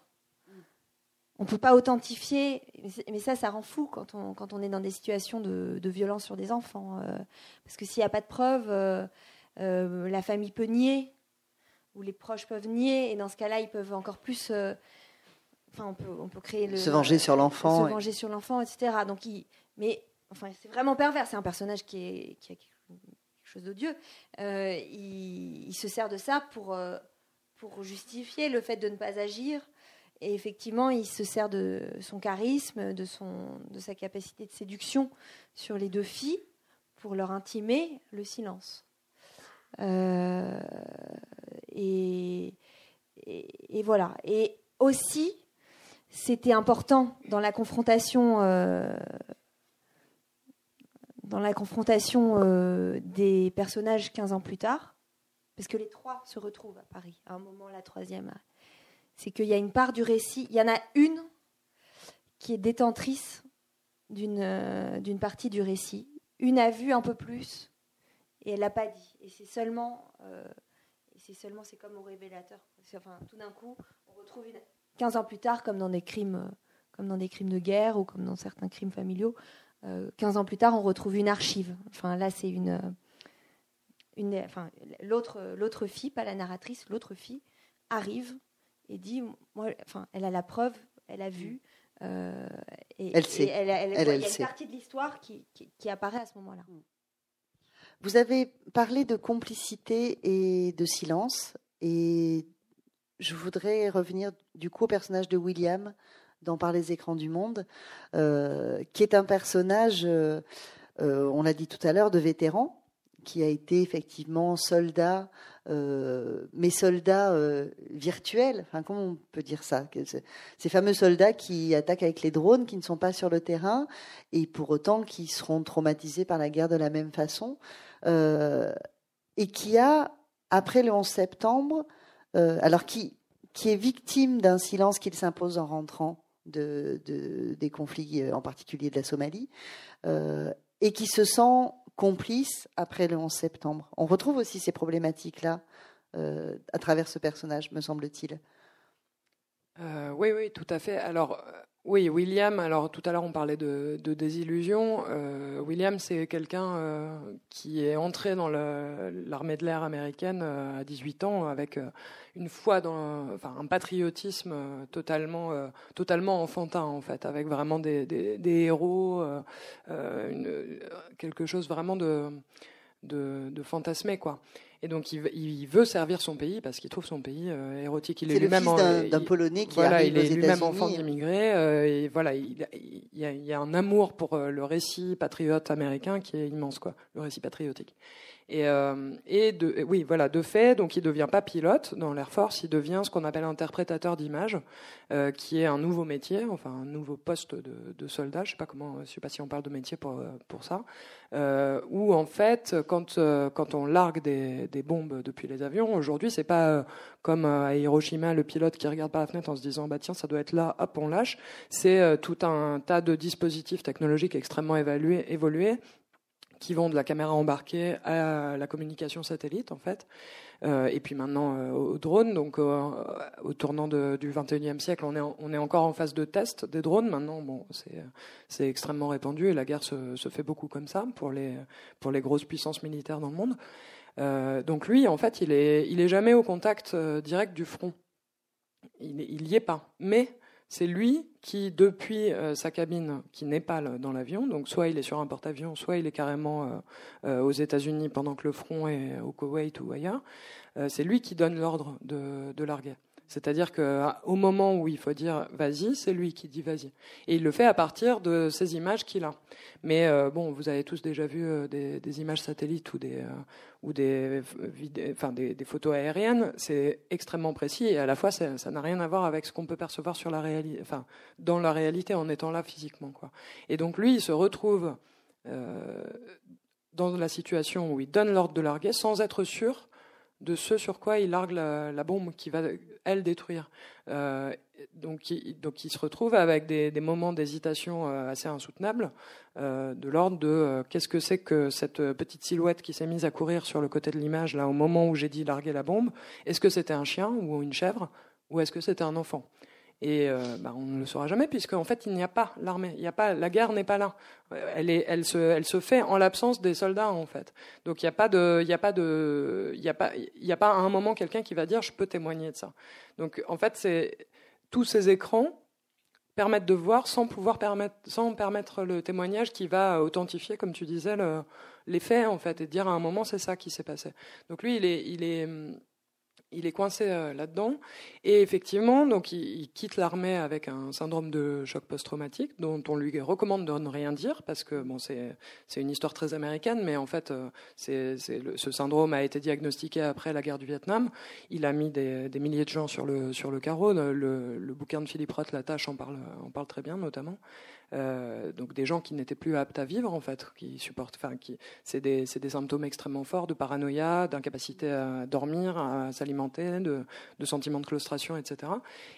On ne peut pas authentifier, mais ça, ça rend fou quand on, quand on est dans des situations de, violence sur des enfants. Euh, parce que s'il n'y a pas de preuves, euh, euh, la famille peut nier, ou les proches peuvent nier, et dans ce cas-là, ils peuvent encore plus. enfin, on peut, on peut créer le.
Se venger sur l'enfant.
Se venger sur l'enfant, etc. Donc, il, mais enfin, c'est vraiment pervers. C'est un personnage qui, est, qui a quelque chose d'odieux. Il, il, se sert de ça pour pour justifier le fait de ne pas agir. Et effectivement, il se sert de son charisme, de, son, de sa capacité de séduction sur les deux filles pour leur intimer le silence. Euh, et, voilà. Et aussi, c'était important dans la confrontation, euh, dans la confrontation euh, des personnages 15 ans plus tard, parce que les trois se retrouvent à Paris, à un moment, la troisième, c'est qu'il y a une part du récit, il y en a une qui est détentrice d'une d'une partie du récit, une a vu un peu plus et elle l'a pas dit. Et c'est seulement, euh, c'est seulement, c'est comme au révélateur. Enfin, tout d'un coup, on retrouve une, 15 ans plus tard, comme dans des crimes, euh, comme dans des crimes de guerre ou comme dans certains crimes familiaux, 15 ans plus tard, on retrouve une archive. Enfin, là, c'est une enfin, l'autre, l'autre fille, pas la narratrice, l'autre fille arrive et dit, moi, enfin, elle a la preuve, elle a vu.
Euh, et, elle sait.
elle, il y a une partie de l'histoire qui, qui, apparaît à ce moment-là.
Vous avez parlé de complicité et de silence, et je voudrais revenir du coup au personnage de William dans Par les écrans du monde, euh, qui est un personnage, euh, on l'a dit tout à l'heure, de vétéran, qui a été effectivement soldat, euh, mais soldat euh, virtuel. Enfin, comment on peut dire ça? Ces fameux soldats qui attaquent avec les drones, qui ne sont pas sur le terrain, et pour autant qui seront traumatisés par la guerre de la même façon, euh, et qui a, après le 11 septembre, alors qui, qui est victime d'un silence qu'il s'impose en rentrant de, des conflits, en particulier de la Somalie, et qui se sent complice après le 11 septembre. On retrouve aussi ces problématiques-là euh, à travers ce personnage, me semble-t-il.
Euh, oui, oui, tout à fait. Alors, euh, oui, William, alors tout à l'heure on parlait de, désillusion. William, c'est quelqu'un qui est entré dans l'armée de l'air américaine à 18 ans avec une foi dans enfin, un patriotisme totalement, totalement enfantin en fait, avec vraiment des, héros, quelque chose vraiment de fantasmer quoi. Et donc il, veut servir son pays parce qu'il trouve son pays euh, érotique.
Il est, lui-même d'un Polonais qui voilà,
il
est
lui-même enfant d'immigrés. Euh, et voilà, il, y a, il, y a, un amour pour euh, le récit patriote américain qui est immense quoi, le récit patriotique. Et, euh, et oui, voilà, de fait, donc il devient pas pilote dans l'Air Force, il devient ce qu'on appelle interprétateur d'image, euh, qui est un nouveau métier, enfin un nouveau poste de, soldat. Je sais pas comment, je sais pas si on parle de métier pour pour ça, euh, où en fait, quand euh, quand on largue des, des bombes depuis les avions, aujourd'hui, c'est pas euh, comme à Hiroshima le pilote qui regarde par la fenêtre en se disant bah tiens ça doit être là, hop on lâche. C'est tout un tas de dispositifs technologiques extrêmement évolués qui vont de la caméra embarquée à la communication satellite en fait, euh, et puis maintenant euh, au drone. Donc euh, au tournant de, du 21e siècle, on est, on est encore en phase de test des drones. Maintenant, bon, c'est, c'est extrêmement répandu et la guerre se, se, fait beaucoup comme ça pour les, pour les grosses puissances militaires dans le monde. Euh, donc lui, en fait, il est, il est jamais au contact euh, direct du front. Il, il y est pas. Mais c'est lui qui, depuis euh, sa cabine, qui n'est pas dans l'avion, donc soit il est sur un porte-avions, soit il est carrément euh, euh, aux États-Unis pendant que le front est au Koweït ou ailleurs, c'est lui qui donne l'ordre de, de larguer. C'est-à-dire qu'au moment où il faut dire vas-y, c'est lui qui dit vas-y. Et il le fait à partir de ces images qu'il a. Mais euh, bon, vous avez tous déjà vu euh, des, images satellites ou des, euh, ou des, photos aériennes. C'est extrêmement précis et à la fois, ça n'a rien à voir avec ce qu'on peut percevoir dans la réalité en étant là physiquement. Et donc lui, il se retrouve dans la situation où il donne l'ordre de larguer sans être sûr de ce sur quoi il largue la, bombe qui va, elle, détruire. Euh, donc, il, donc, il se retrouve avec des, moments d'hésitation euh, assez insoutenables, euh, de l'ordre de qu'est-ce que c'est que cette petite silhouette qui s'est mise à courir sur le côté de l'image, là, au moment où j'ai dit larguer la bombe? Est-ce que c'était un chien ou une chèvre? Ou est-ce que c'était un enfant? Et euh, bah, on ne le saura jamais puisque en fait il n'y a pas l'armée, il n'y a pas la guerre n'est pas là. Elle est, elle se, elle se fait en l'absence des soldats en fait. Donc il n'y a pas de, il n'y a pas de, il n'y a pas, il n'y a pas à un moment quelqu'un qui va dire je peux témoigner de ça. Donc en fait c'est tous ces écrans permettent de voir sans pouvoir permettre, sans permettre le témoignage qui va authentifier, comme tu disais, le, les faits en fait et dire à un moment c'est ça qui s'est passé. Donc lui il est, il est il est coincé euh, là-dedans. Et effectivement donc il, quitte l'armée avec un syndrome de choc post-traumatique dont on lui recommande de ne rien dire parce que bon c'est une histoire très américaine mais en fait euh, c'est ce syndrome a été diagnostiqué après la guerre du Vietnam. Il a mis des, des milliers de gens sur le sur le carreau. Le, le bouquin de Philippe Roth La Tâche en parle en parle très bien notamment euh, donc des gens qui n'étaient plus aptes à vivre en fait, qui supportent, enfin qui, c'est des, des, symptômes extrêmement forts de paranoïa, d'incapacité à dormir, à s'alimenter, de, de sentiments de claustration, etc.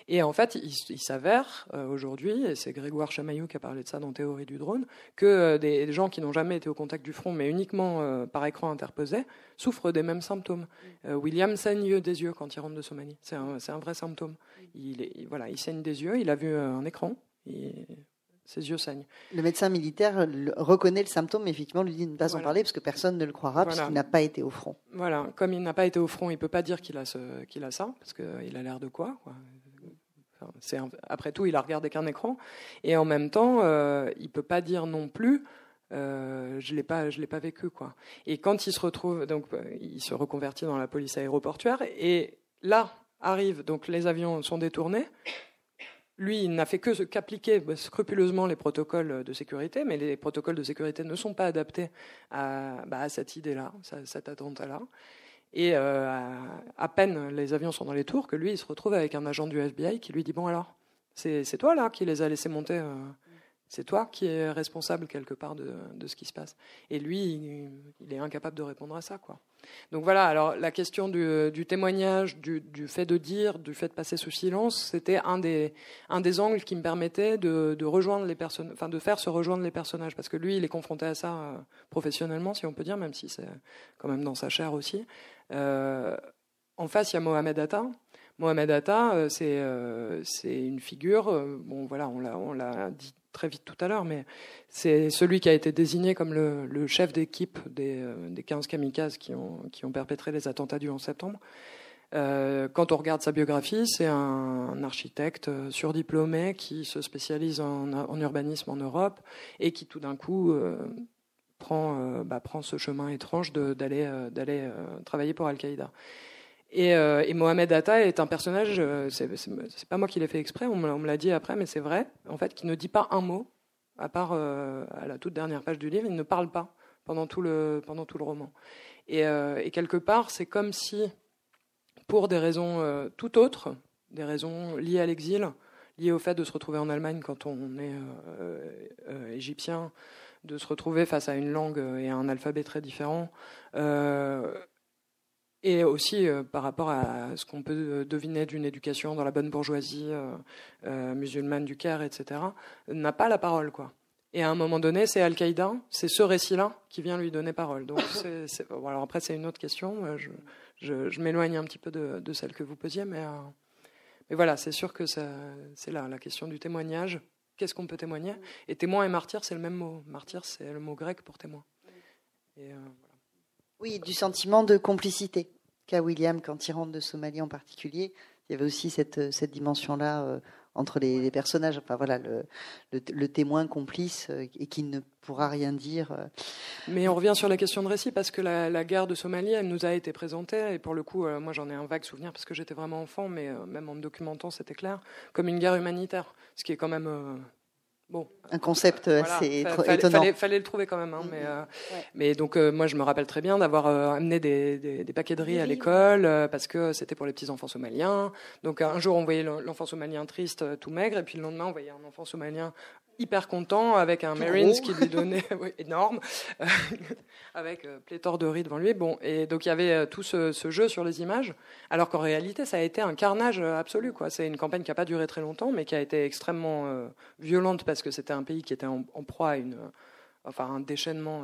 Et en fait, il, s'avère euh, aujourd'hui, et c'est Grégoire Chamaillou qui a parlé de ça dans Théorie du drone, que euh, des, gens qui n'ont jamais été au contact du front, mais uniquement par écran interposé, souffrent des mêmes symptômes. William saigne des yeux quand il rentre de Somalie. C'est un, un, vrai symptôme. Il, est, voilà, il saigne des yeux. Il a vu un écran. Et ses yeux saignent.
Le médecin militaire reconnaît le symptôme, mais effectivement, lui dit de ne pas en parler parce que personne ne le croira, parce qu'il n'a pas été au front.
Voilà, comme il n'a pas été au front, il ne peut pas dire qu'il a, ce, qu'il a ça, parce qu'il a l'air de quoi, c'est, après tout, il a regardé qu'un écran. Et en même temps, euh, il ne peut pas dire non plus euh, je l'ai pas, je l'ai pas vécu quoi. Et quand il se retrouve, donc euh, il se reconvertit dans la police aéroportuaire et là arrive donc les avions sont détournés lui, il n'a fait que qu'appliquer scrupuleusement les protocoles de sécurité, mais les protocoles de sécurité ne sont pas adaptés à, bah, cette idée-là, cette attente-là. Et euh, à, peine les avions sont dans les tours que lui, il se retrouve avec un agent du FBI qui lui dit Bon, alors, c'est toi là qui les a laissés monter euh, c'est toi qui es responsable quelque part de, ce qui se passe. Et lui, il, est incapable de répondre à ça, quoi. Donc voilà. Alors la question du, témoignage, du, fait de dire, du fait de passer sous silence, c'était un des angles qui me permettait de, rejoindre les enfin de faire se rejoindre les personnages, parce que lui, il est confronté à ça euh, professionnellement, si on peut dire, même si c'est quand même dans sa chair aussi. Euh, en face, il y a Mohamed Atta. Mohamed Atta, euh, c'est c'est une figure. bon, voilà, on l'a dit très vite tout à l'heure, mais c'est celui qui a été désigné comme le, chef d'équipe des, euh, des 15 kamikazes qui ont, perpétré les attentats du 11 septembre. Euh, quand on regarde sa biographie, c'est un, architecte euh, surdiplômé qui se spécialise en, urbanisme en Europe et qui tout d'un coup prend, bah, prend ce chemin étrange d'aller travailler pour Al-Qaïda. Et, et, Mohamed Atta est un personnage, c'est pas moi qui l'ai fait exprès, on me l'a dit après, mais c'est vrai, en fait, qui ne dit pas un mot, à part à la toute dernière page du livre, il ne parle pas pendant tout le, pendant tout le roman. Et, et quelque part, c'est comme si, pour des raisons tout autres, des raisons liées à l'exil, liées au fait de se retrouver en Allemagne quand on est euh, euh, égyptien, de se retrouver face à une langue et à un alphabet très différent. Euh, et aussi par rapport à ce qu'on peut deviner d'une éducation dans la bonne bourgeoisie musulmane du Caire, etc., n'a pas la parole, quoi. Et à un moment donné, c'est Al-Qaïda, c'est ce récit-là qui vient lui donner parole. Donc, alors après, c'est une autre question. Je, je, m'éloigne un petit peu de, de, celle que vous posiez, mais mais voilà, c'est sûr que c'est là la question du témoignage. Qu'est-ce qu'on peut témoigner? Et témoin et martyr, c'est le même mot. Martyr, c'est le mot grec pour témoin.
Euh, oui, du sentiment de complicité qu'a William quand il rentre de Somalie en particulier. Il y avait aussi cette, cette dimension-là euh, entre les, personnages. Enfin voilà, le, témoin complice euh, et qui ne pourra rien dire. Euh.
Mais on revient sur la question de récit parce que la, guerre de Somalie, elle nous a été présentée et pour le coup, euh, moi j'en ai un vague souvenir parce que j'étais vraiment enfant, mais même en me documentant, c'était clair, comme une guerre humanitaire, ce qui est quand même Bon.
Un concept assez
fallait,
étonnant.
Fallait, le trouver quand même. Hein, mais, mais donc, moi, je me rappelle très bien d'avoir amené des, des, paquets de riz à l'école parce que c'était pour les petits enfants somaliens. Donc, un jour, on voyait l'enfant somalien triste, tout maigre, et puis le lendemain, on voyait un enfant somalien hyper content avec un Marines qui lui donnait énorme avec euh, pléthore de riz devant lui. Bon et donc il y avait euh, tout ce, jeu sur les images alors qu'en réalité ça a été un carnage euh, absolu quoi. C'est une campagne qui n'a pas duré très longtemps mais qui a été extrêmement violente parce que c'était un pays qui était en, proie à une enfin un déchaînement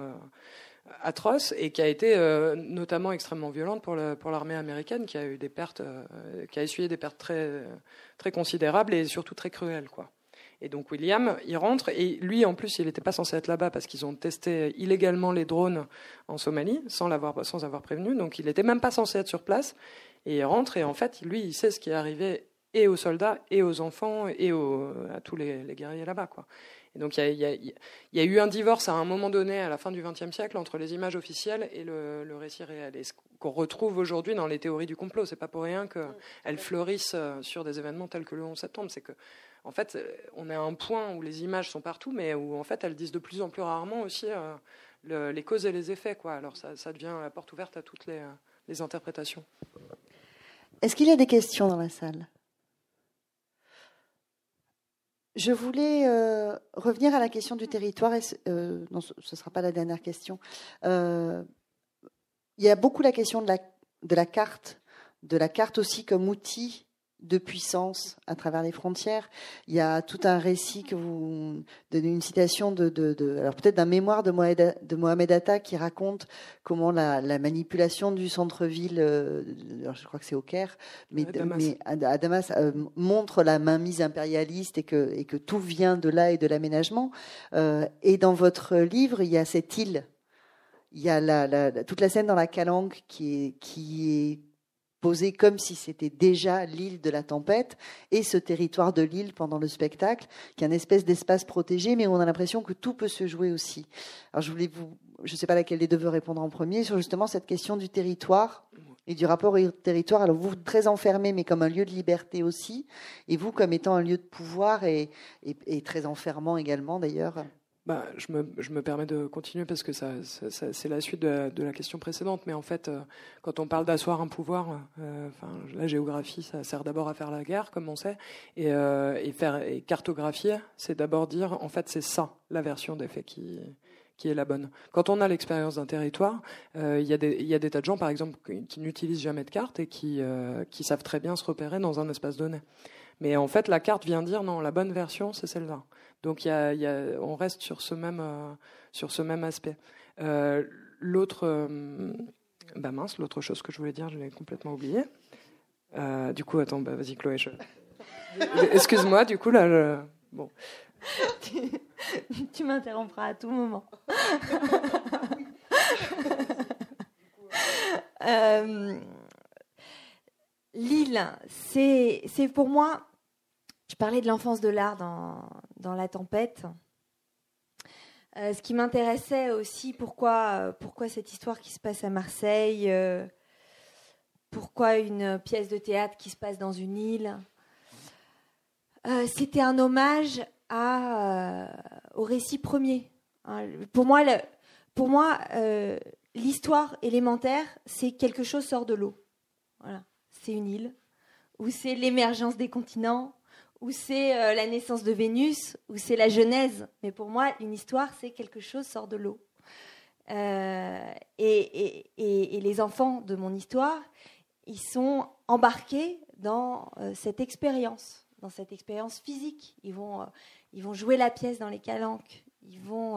atroce et qui a été notamment extrêmement violente pour pour l'armée américaine qui a eu des pertes qui a essuyé des pertes très très considérables et surtout très cruelles quoi et donc William, il rentre et lui en plus, il n'était pas censé être là-bas parce qu'ils ont testé illégalement les drones en Somalie sans l'avoir sans avoir prévenu. Donc il n'était même pas censé être sur place. Et il rentre et en fait, lui, il sait ce qui est arrivé et aux soldats et aux enfants et à tous les, guerriers là-bas, quoi. Et donc il y, a, eu un divorce à un moment donné, à la fin du XXe siècle, entre les images officielles et le, récit réel. Et ce qu'on retrouve aujourd'hui dans les théories du complot, c'est pas pour rien qu'elles fleurissent euh, sur des événements tels que le 11 septembre. C'est que en fait, euh, on est à un point où les images sont partout, mais où en fait elles disent de plus en plus rarement aussi euh, les causes et les effets. Alors ça, devient la porte ouverte à toutes les, euh, interprétations.
Est-ce qu'il y a des questions dans la salle? Je voulais revenir à la question du territoire. non, ce ne sera pas la dernière question. il y a beaucoup la question de la carte, de la carte aussi comme outil de puissance à travers les frontières. Il y a tout un récit que vous donnez une citation de, alors peut-être d'un mémoire de Mohamed, de Mohamed Atta qui raconte comment la, manipulation du centre-ville, euh, je crois que c'est au Caire, mais, à Damas, euh, montre la mainmise impérialiste et que, et que tout vient de là et de l'aménagement. Euh, et dans votre livre, il y a cette île. Il y a la, toute la scène dans la calanque qui est, qui est posé comme si c'était déjà l'île de la tempête et ce territoire de l'île pendant le spectacle, qui est une espèce d'espace protégé, mais où on a l'impression que tout peut se jouer aussi. Alors je voulais vous, je ne sais pas laquelle des deux veut répondre en premier, sur justement cette question du territoire et du rapport au territoire. Alors vous, très enfermé, mais comme un lieu de liberté aussi, et vous comme étant un lieu de pouvoir et, et très enfermant également d'ailleurs.
Bah, je, me, permets de continuer parce que c'est la suite de la, question précédente. Mais en fait, euh, quand on parle d'asseoir un pouvoir, euh, la géographie, ça sert d'abord à faire la guerre, comme on sait, et, euh, et cartographier, c'est d'abord dire, en fait, c'est ça la version des faits qui, est la bonne. Quand on a l'expérience d'un territoire, il y, a des tas de gens, par exemple, qui, n'utilisent jamais de carte et qui savent très bien se repérer dans un espace donné. Mais en fait, la carte vient dire non, la bonne version, c'est celle-là. Donc y a, y a, on reste sur ce même, euh, sur ce même aspect. Euh, l'autre, euh, bah mince, l'autre chose que je voulais dire, je l'ai complètement oublié. du coup, attends, bah, vas-y Chloé. Excuse-moi, du coup là, bon.
tu, m'interrompras à tout moment. Lille, c'est pour moi je parlais de l'enfance de l'art dans, dans, La Tempête. ce qui m'intéressait aussi, pourquoi, pourquoi cette histoire qui se passe à Marseille, pourquoi une pièce de théâtre qui se passe dans une île. C'était un hommage au récit premier. Hein. Pour moi, pour moi l'histoire élémentaire, c'est quelque chose sort de l'eau. Voilà, c'est une île, ou c'est l'émergence des continents, ou c'est euh, la naissance de Vénus, ou c'est la Genèse. Mais pour moi, une histoire, c'est quelque chose sort de l'eau. Euh, et, les enfants de mon histoire, ils sont embarqués dans euh, cette expérience, dans cette expérience physique. Ils vont, ils vont jouer la pièce dans les calanques. Ils vont,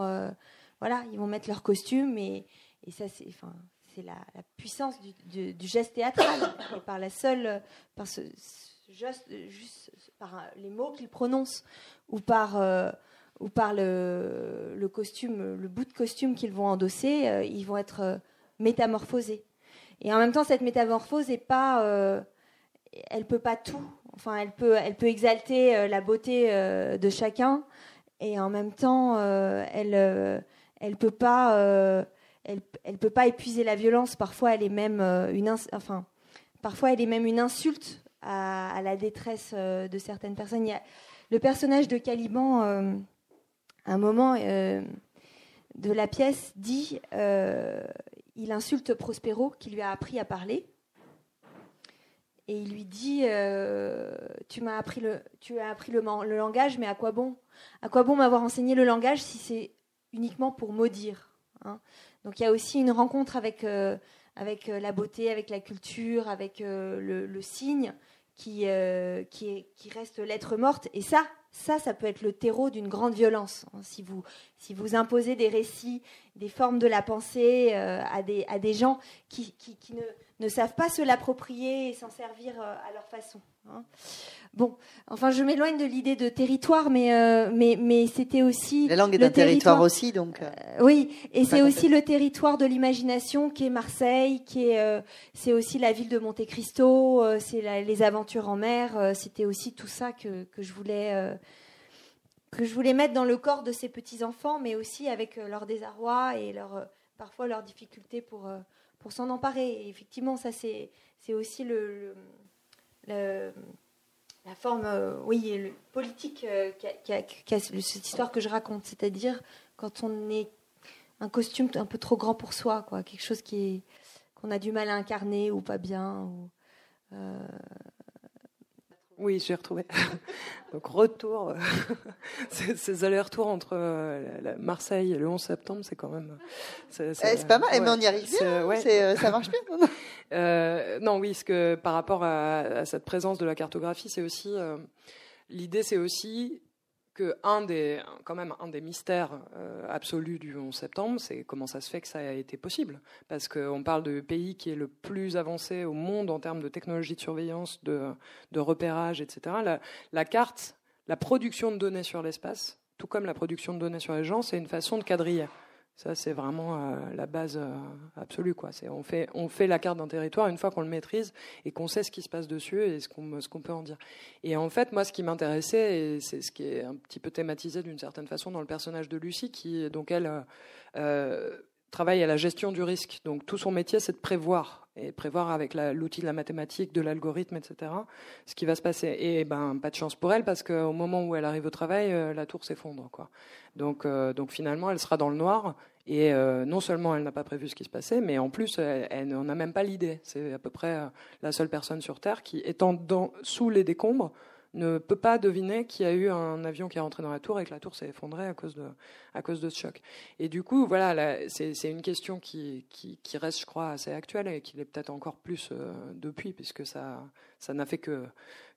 voilà, ils vont mettre leur costume et, ça, c'est, la, puissance du, geste théâtral. par la seule, par ce, juste par les mots qu'il prononce, ou par, euh, ou par le, le, costume, le bout de costume qu'ils vont endosser, euh, ils vont être euh, métamorphosés. Et en même temps, cette métamorphose est pas, elle peut pas tout. Enfin, elle peut, elle peut exalter la beauté de chacun, et en même temps, elle, elle peut pas elle ne peut pas épuiser la violence. Parfois, elle est même une, enfin, parfois, elle est même une insulte à, la détresse euh, de certaines personnes. Le personnage de Caliban, euh, à un moment de la pièce, dit il insulte Prospero qui lui a appris à parler. Et il lui dit Tu m'as appris, le, tu as appris le, langage, mais à quoi bon? À quoi bon m'avoir enseigné le langage si c'est uniquement pour maudire hein? Donc il y a aussi une rencontre avec, euh, avec euh, la beauté, avec la culture, avec euh, le, signe qui, qui, qui reste l'être morte. Et ça, ça, ça peut être le terreau d'une grande violence. Hein. Si vous, si vous imposez des récits, des formes de la pensée à, des, à des gens qui, qui, qui ne, ne, savent pas se l'approprier et s'en servir à leur façon. Hein. Bon, enfin, je m'éloigne de l'idée de territoire, mais, euh, mais, mais c'était aussi.
La langue est un territoire, aussi, donc. Euh,
euh, oui, et c'est aussi le territoire de l'imagination qui est Marseille, qui est. c'est aussi la ville de Monte Cristo, c'est les aventures en mer, c'était aussi tout ça que, que je voulais. que je voulais mettre dans le corps de ces petits enfants, mais aussi avec leur désarroi et leur, parfois leurs difficultés pour, pour s'en emparer. effectivement, ça c'est, aussi le la forme, euh, oui, politique euh, cette histoire que je raconte, c'est-à-dire quand on est un costume un peu trop grand pour soi, quoi, quelque chose qui qu'on a du mal à incarner ou pas bien. Euh,
oui, j'ai retrouvé. Donc retour, ces, allers-retours entre euh, Marseille et le 11 septembre, c'est quand même.
C'est eh, pas mal, eh, mais on y arrive bien. Hein. Euh, ça marche bien.
euh, non, oui, ce que par rapport à, à, cette présence de la cartographie, c'est aussi euh, l'idée, c'est aussi un des, quand même, un des mystères euh, absolus du 11 septembre, c'est comment ça se fait que ça a été possible. Parce qu'on parle de pays qui est le plus avancé au monde en termes de technologie de surveillance, de, de repérage, etc. La, la carte, la production de données sur l'espace, tout comme la production de données sur les gens, c'est une façon de quadriller. Ça, c'est vraiment euh, la base euh, absolue. On, fait, on fait la carte d'un territoire une fois qu'on le maîtrise et qu'on sait ce qui se passe dessus et ce qu'on, ce qu'on peut en dire. Et en fait, moi, ce qui m'intéressait, et c'est ce qui est un petit peu thématisé d'une certaine façon dans le personnage de Lucie, qui, donc, elle euh, travaille à la gestion du risque. Donc, tout son métier, c'est de prévoir et prévoir avec l'outil de la mathématique, de l'algorithme, etc., ce qui va se passer. Et ben, pas de chance pour elle parce qu'au moment où elle arrive au travail, la tour s'effondre. Donc, donc finalement, elle sera dans le noir et euh, non seulement elle n'a pas prévu ce qui se passait, mais en plus elle, n'en a même pas l'idée. C'est à peu près euh, la seule personne sur Terre qui, étant sous les décombres, ne peut pas deviner qu'il y a eu un avion qui est rentré dans la tour et que la tour s'est effondrée à cause de, à cause de ce choc. Et du coup, voilà, c'est une question qui, qui, reste, je crois, assez actuelle et qui l'est peut-être encore plus euh, depuis, puisque ça ça n'a fait que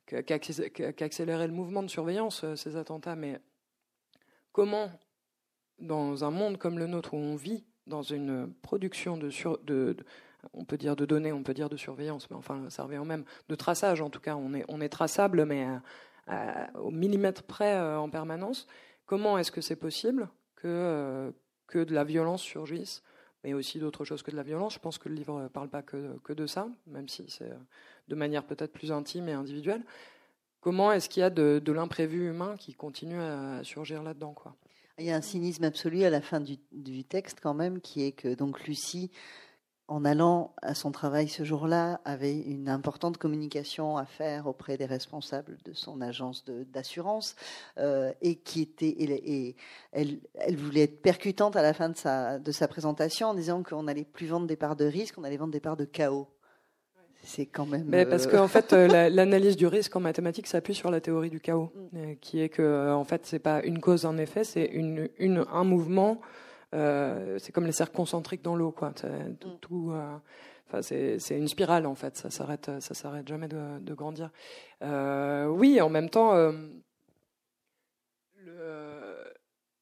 qu'accélérer le mouvement de surveillance, ces attentats. Mais comment dans un monde comme le nôtre où on vit dans une production de, de, on peut dire de données, on peut dire de surveillance, mais enfin ça revient au même, de traçage en tout cas, on est, on est traçable mais au millimètre près euh, en permanence. Comment est-ce que c'est possible que, euh, que de la violence surgisse mais aussi d'autres choses que de la violence? Je pense que le livre ne parle pas que, que de ça, même si c'est euh, de manière peut-être plus intime et individuelle. Comment est-ce qu'il y a de, l'imprévu humain qui continue à surgir là-dedans quoi?
Il y a un cynisme absolu à la fin du, texte quand même, qui est que donc Lucie, en allant à son travail ce jour-là, avait une importante communication à faire auprès des responsables de son agence d'assurance euh, et qui était et, elle, elle, voulait être percutante à la fin de sa, de sa présentation en disant qu'on n'allait plus vendre des parts de risque, on allait vendre des parts de chaos. C'est quand même.
Mais parce qu'en fait, euh, l'analyse du risque en mathématiques s'appuie sur la théorie du chaos, mm. euh, qui est que en fait, c'est pas une cause, un effet, c'est une, une, un mouvement. Euh, c'est comme les cercles concentriques dans l'eau, quoi. Tout, mm. enfin, c'est une spirale en fait. Ça s'arrête, ça s'arrête jamais de, de grandir. oui, en même temps, le,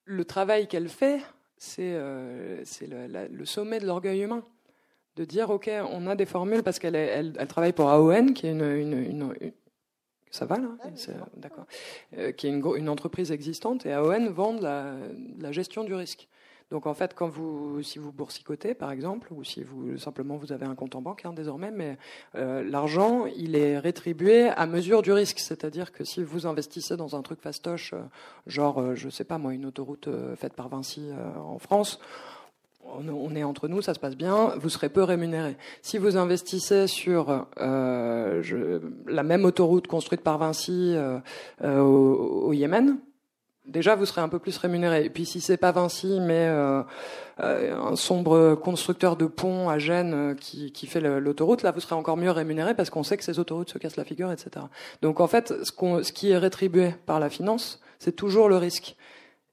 le, travail qu'elle fait, c'est le, le, sommet de l'orgueil humain de dire ok, on a des formules parce qu'elle elle, elle, travaille pour AON, qui est une, une, une, ça va là, d'accord, euh, qui est une, une, entreprise existante et AON vend la, la gestion du risque. Donc en fait, quand vous, si vous boursicotez par exemple, ou si vous simplement vous avez un compte en banque hein, désormais, mais euh, l'argent il est rétribué à mesure du risque, c'est-à-dire que si vous investissez dans un truc fastoche, euh, genre je sais pas moi une autoroute faite par Vinci en France, on est entre nous, ça se passe bien, vous serez peu rémunéré. Si vous investissez sur euh, la même autoroute construite par Vinci euh, euh, au, Yémen, déjà vous serez un peu plus rémunéré. Et puis si c'est pas Vinci, mais un sombre constructeur de pont à Gênes qui, qui fait l'autoroute, là vous serez encore mieux rémunéré parce qu'on sait que ces autoroutes se cassent la figure, etc. Donc en fait, ce, ce qui est rétribué par la finance, c'est toujours le risque.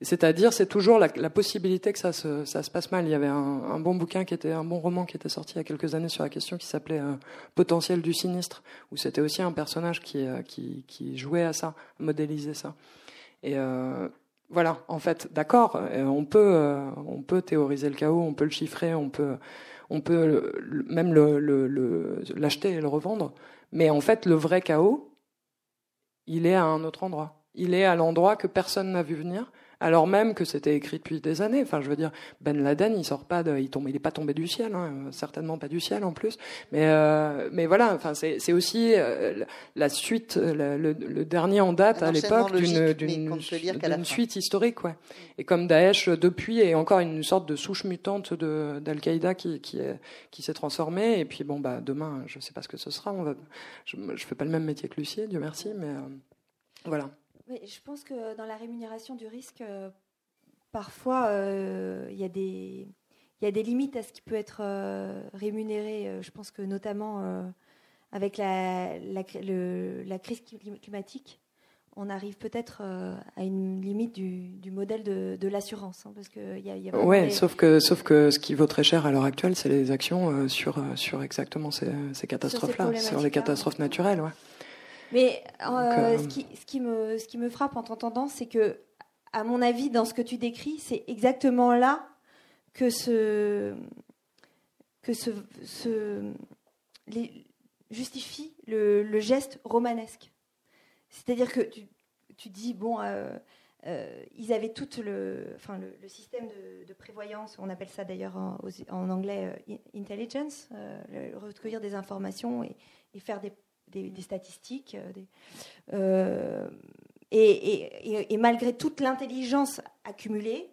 C'est-à-dire, c'est toujours la, possibilité que ça se, ça se, passe mal. Il y avait un, un, bon bouquin qui était un bon roman qui était sorti il y a quelques années sur la question qui s'appelait euh, Potentiel du sinistre, où c'était aussi un personnage qui, euh, qui, qui, jouait à ça, modélisait ça. Et euh, voilà, en fait, d'accord, euh, on peut, on peut théoriser le chaos, on peut le chiffrer, on peut, on peut même l'acheter le, le, et le revendre, mais en fait, le vrai chaos, il est à un autre endroit. Il est à l'endroit que personne n'a vu venir alors même que c'était écrit depuis des années. Enfin, je veux dire, Ben Laden, il sort pas, de, il tombe, il est pas tombé du ciel, hein, certainement pas du ciel en plus. Mais euh, mais voilà, enfin, c'est aussi euh, la suite, le, le, dernier en date à l'époque d'une d'une suite historique, ouais. Et comme Daesh depuis est encore une sorte de souche mutante de d'Al-Qaïda qui qui est, qui s'est transformée. Et puis bon bah demain, je sais pas ce que ce sera. On va, je, je fais pas le même métier que Lucie, Dieu merci, mais euh, voilà
je pense que dans la rémunération du risque, euh, parfois, euh, il y, a des, des limites à ce qui peut être euh, rémunéré. Je pense que notamment avec la, la, crise climatique, on arrive peut-être à une limite du, modèle de, l'assurance. Hein, parce que y a,
ouais, sauf, que, sauf que ce qui vaut très cher à l'heure actuelle, c'est les actions sur, sur exactement ces, catastrophes-là, sur, les catastrophes naturelles. Ouais.
Mais euh, euh, ce, qui, ce, qui me, ce qui me frappe en t'entendant, c'est que, à mon avis, dans ce que tu décris, c'est exactement là que ce, que ce, ce les, justifie le, le, geste romanesque. C'est-à-dire que tu, tu, dis, bon, euh, ils avaient tout le, enfin, le, système de, prévoyance, on appelle ça d'ailleurs en, en, anglais intelligence, recueillir des informations et, et faire des des, statistiques. Euh, euh, et, malgré toute l'intelligence accumulée,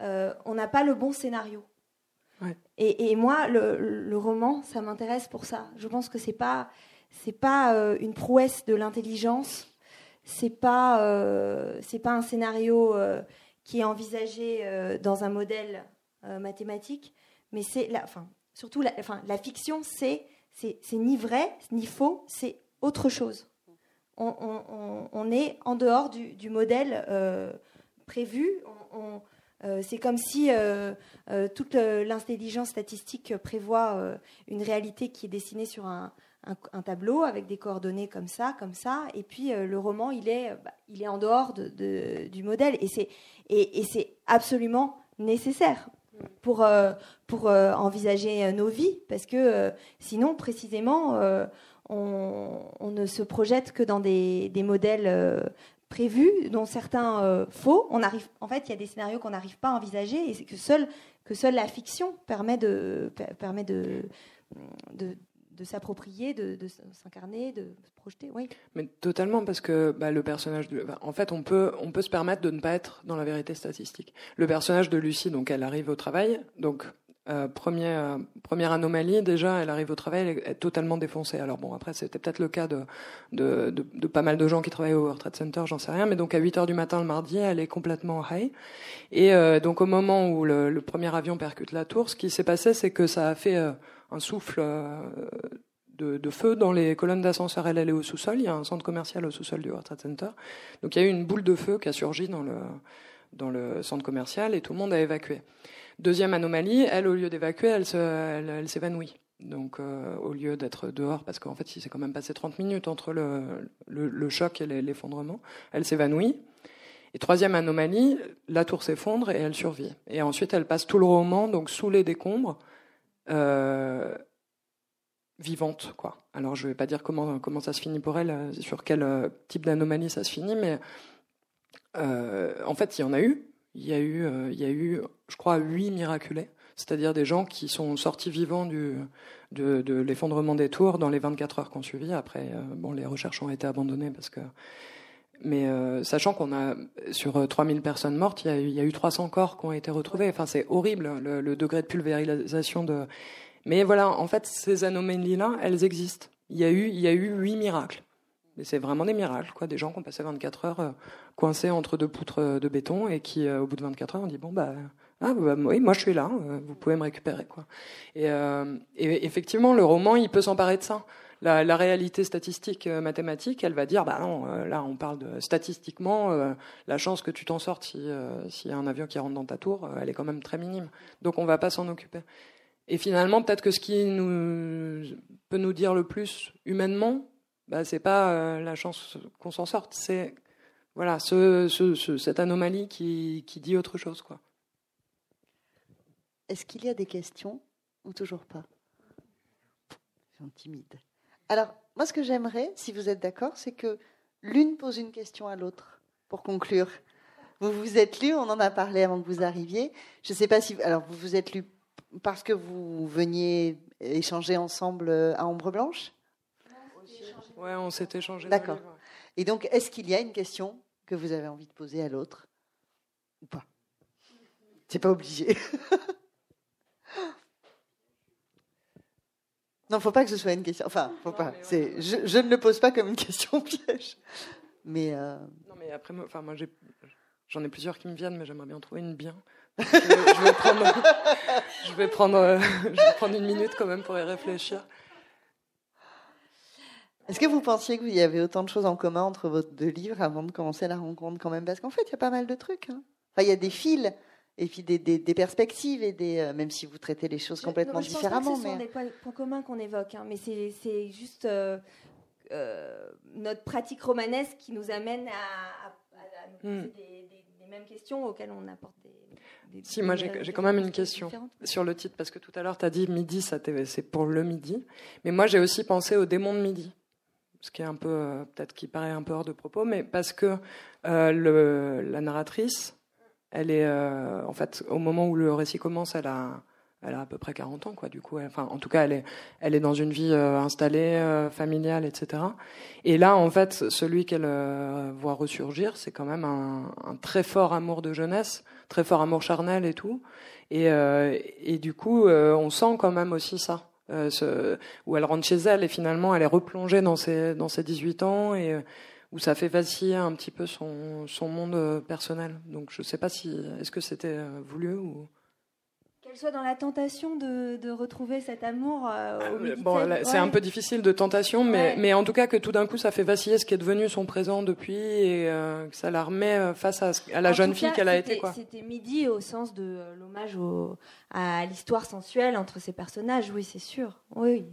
euh, on n'a pas le bon scénario. Et, moi, le, roman, ça m'intéresse pour ça. Je pense que c'est pas c'est pas une prouesse de l'intelligence, c'est pas c'est pas un scénario qui est envisagé dans un modèle mathématique, mais c'est la, enfin surtout la, enfin, la fiction, c'est c'est ni vrai ni faux, c'est autre chose. On, est en dehors du, modèle euh, prévu. Euh, c'est comme si euh, toute l'intelligence statistique prévoit une réalité qui est dessinée sur un, tableau avec des coordonnées comme ça, comme ça, et puis le roman, il est, bah, il est en dehors du modèle, et c'est absolument nécessaire pour, euh, pour euh, envisager euh, nos vies, parce que sinon, précisément, on, ne se projette que dans des, des modèles prévus, dont certains faux. On arrive, en fait, il y a des scénarios qu'on n'arrive pas à envisager, et que seule, que seule la fiction permet de, permet de de s'approprier, de, s'incarner, de se projeter. Oui.
Mais totalement, parce que bah, le personnage en fait, on peut, on peut se permettre de ne pas être dans la vérité statistique. Le personnage de Lucie, donc elle arrive au travail, donc euh, première, première anomalie, déjà, elle arrive au travail, elle est, totalement défoncée. Alors bon, après, c'était peut-être le cas de, de, de, pas mal de gens qui travaillaient au World Trade Center, j'en sais rien, mais donc à 8 heures du matin le mardi, elle est complètement high. Et euh, donc au moment où le, premier avion percute la tour, ce qui s'est passé, c'est que ça a fait euh, un souffle de, de, feu dans les colonnes d'ascenseur. Elle, est au sous-sol, il y a un centre commercial au sous-sol du World Trade Center. Donc il y a eu une boule de feu qui a surgi dans le, dans le centre commercial et tout le monde a évacué. Deuxième anomalie, elle, au lieu d'évacuer, elle, s'évanouit. Donc, euh, au lieu d'être dehors, parce qu'en fait, il s'est quand même passé 30 minutes entre le, choc et l'effondrement, elle s'évanouit. Et troisième anomalie, la tour s'effondre et elle survit. Et ensuite, elle passe tout le roman donc sous les décombres, euh, vivante, quoi. Alors, je vais pas dire comment comment ça se finit pour elle, euh, sur quel type d'anomalie ça se finit, mais en fait, il y en a eu il y a eu, euh, il y a eu, je crois, huit miraculés, c'est-à-dire des gens qui sont sortis vivants du, de, de l'effondrement des tours dans les 24 heures qu'on suivi. Après, euh, bon, les recherches ont été abandonnées parce que. Mais euh, sachant qu'on a sur 3000 personnes mortes, il y, a, il y, a, eu 300 corps qui ont été retrouvés. Enfin, c'est horrible le, le, degré de pulvérisation de. Mais voilà, en fait, ces anomalies-là, elles existent. Il y a eu, il y a eu huit miracles. C'est vraiment des miracles, quoi. Des gens qui ont passé 24 heures euh, coincés entre deux poutres euh, de béton et qui, euh, au bout de 24 heures, ont dit bon bah, ah, bah, oui, moi je suis là, vous pouvez me récupérer, quoi. Et, effectivement, le roman, il peut s'emparer de ça. La, la, réalité statistique mathématique, elle va dire bah non, là on parle de statistiquement, la chance que tu t'en sortes si s'il y a un avion qui rentre dans ta tour, elle est quand même très minime. Donc on va pas s'en occuper. Et finalement, peut-être que ce qui nous peut nous dire le plus humainement, bah, c'est pas euh, la chance qu'on s'en sorte, c'est voilà ce, ce, cette anomalie qui, dit autre chose. quoi.
Est-ce qu'il y a des questions ou toujours pas? Timide. Alors, moi, ce que j'aimerais, si vous êtes d'accord, c'est que l'une pose une question à l'autre pour conclure. Vous vous êtes lu, on en a parlé avant que vous arriviez. Je ne sais pas si. Alors, vous vous êtes lu parce que vous veniez échanger ensemble à Ombre Blanche?
Ouais, on s'est échangé.
D'accord. Et donc, est-ce qu'il y a une question que vous avez envie de poser à l'autre ou pas? C'est pas obligé. non, faut pas que ce soit une question. Enfin, faut pas. C'est, je, ne le pose pas comme une question piège. Mais. Euh,
non, mais après, enfin, moi, j'ai, j'en ai plusieurs qui me viennent, mais j'aimerais bien trouver une bien. Je vais, prendre, je vais prendre, je vais prendre une minute quand même pour y réfléchir.
Est-ce que vous pensiez qu'il y avait autant de choses en commun entre vos deux livres avant de commencer la rencontre quand même? Parce qu'en fait, il y a pas mal de trucs. Hein. Enfin, il y a des fils et puis des, des, perspectives et des euh, même si vous traitez les choses complètement
je
différemment.
Pense pas que ce sont des points communs qu'on évoque, hein, mais c'est juste euh, euh, notre pratique romanesque qui nous amène à, nous poser hmm. des, mêmes questions auxquelles on apporte des.
si, moi j'ai quand même une question sur le titre, parce que tout à l'heure tu as dit midi, c'est pour le midi. Mais moi j'ai aussi pensé au démon de midi ce qui est un peu euh, peut-être qui paraît un peu hors de propos, mais parce que euh, la narratrice, elle est euh, en fait au moment où le récit commence, elle a elle a à peu près 40 ans, quoi. Du coup, enfin, en tout cas, elle est, elle est dans une vie installée, familiale, etc. Et là, en fait, celui qu'elle voit ressurgir, c'est quand même un, un, très fort amour de jeunesse, très fort amour charnel et tout. Et, et du coup, on sent quand même aussi ça. Euh, où elle rentre chez elle et finalement elle est replongée dans ses, dans ses 18 ans et euh, où ça fait vaciller un petit peu son, son monde euh, personnel. Donc je sais pas si est-ce que c'était voulu ou
qu'elle soit dans la tentation de, de retrouver cet amour.
Ah, bon, c'est un peu difficile de tentation, mais, mais en tout cas que tout d'un coup ça fait vaciller ce qui est devenu son présent depuis et que ça la remet face à, à la jeune fille qu'elle a été.
C'était midi au sens de l'hommage à l'histoire sensuelle entre ces personnages, oui, c'est sûr. Oui.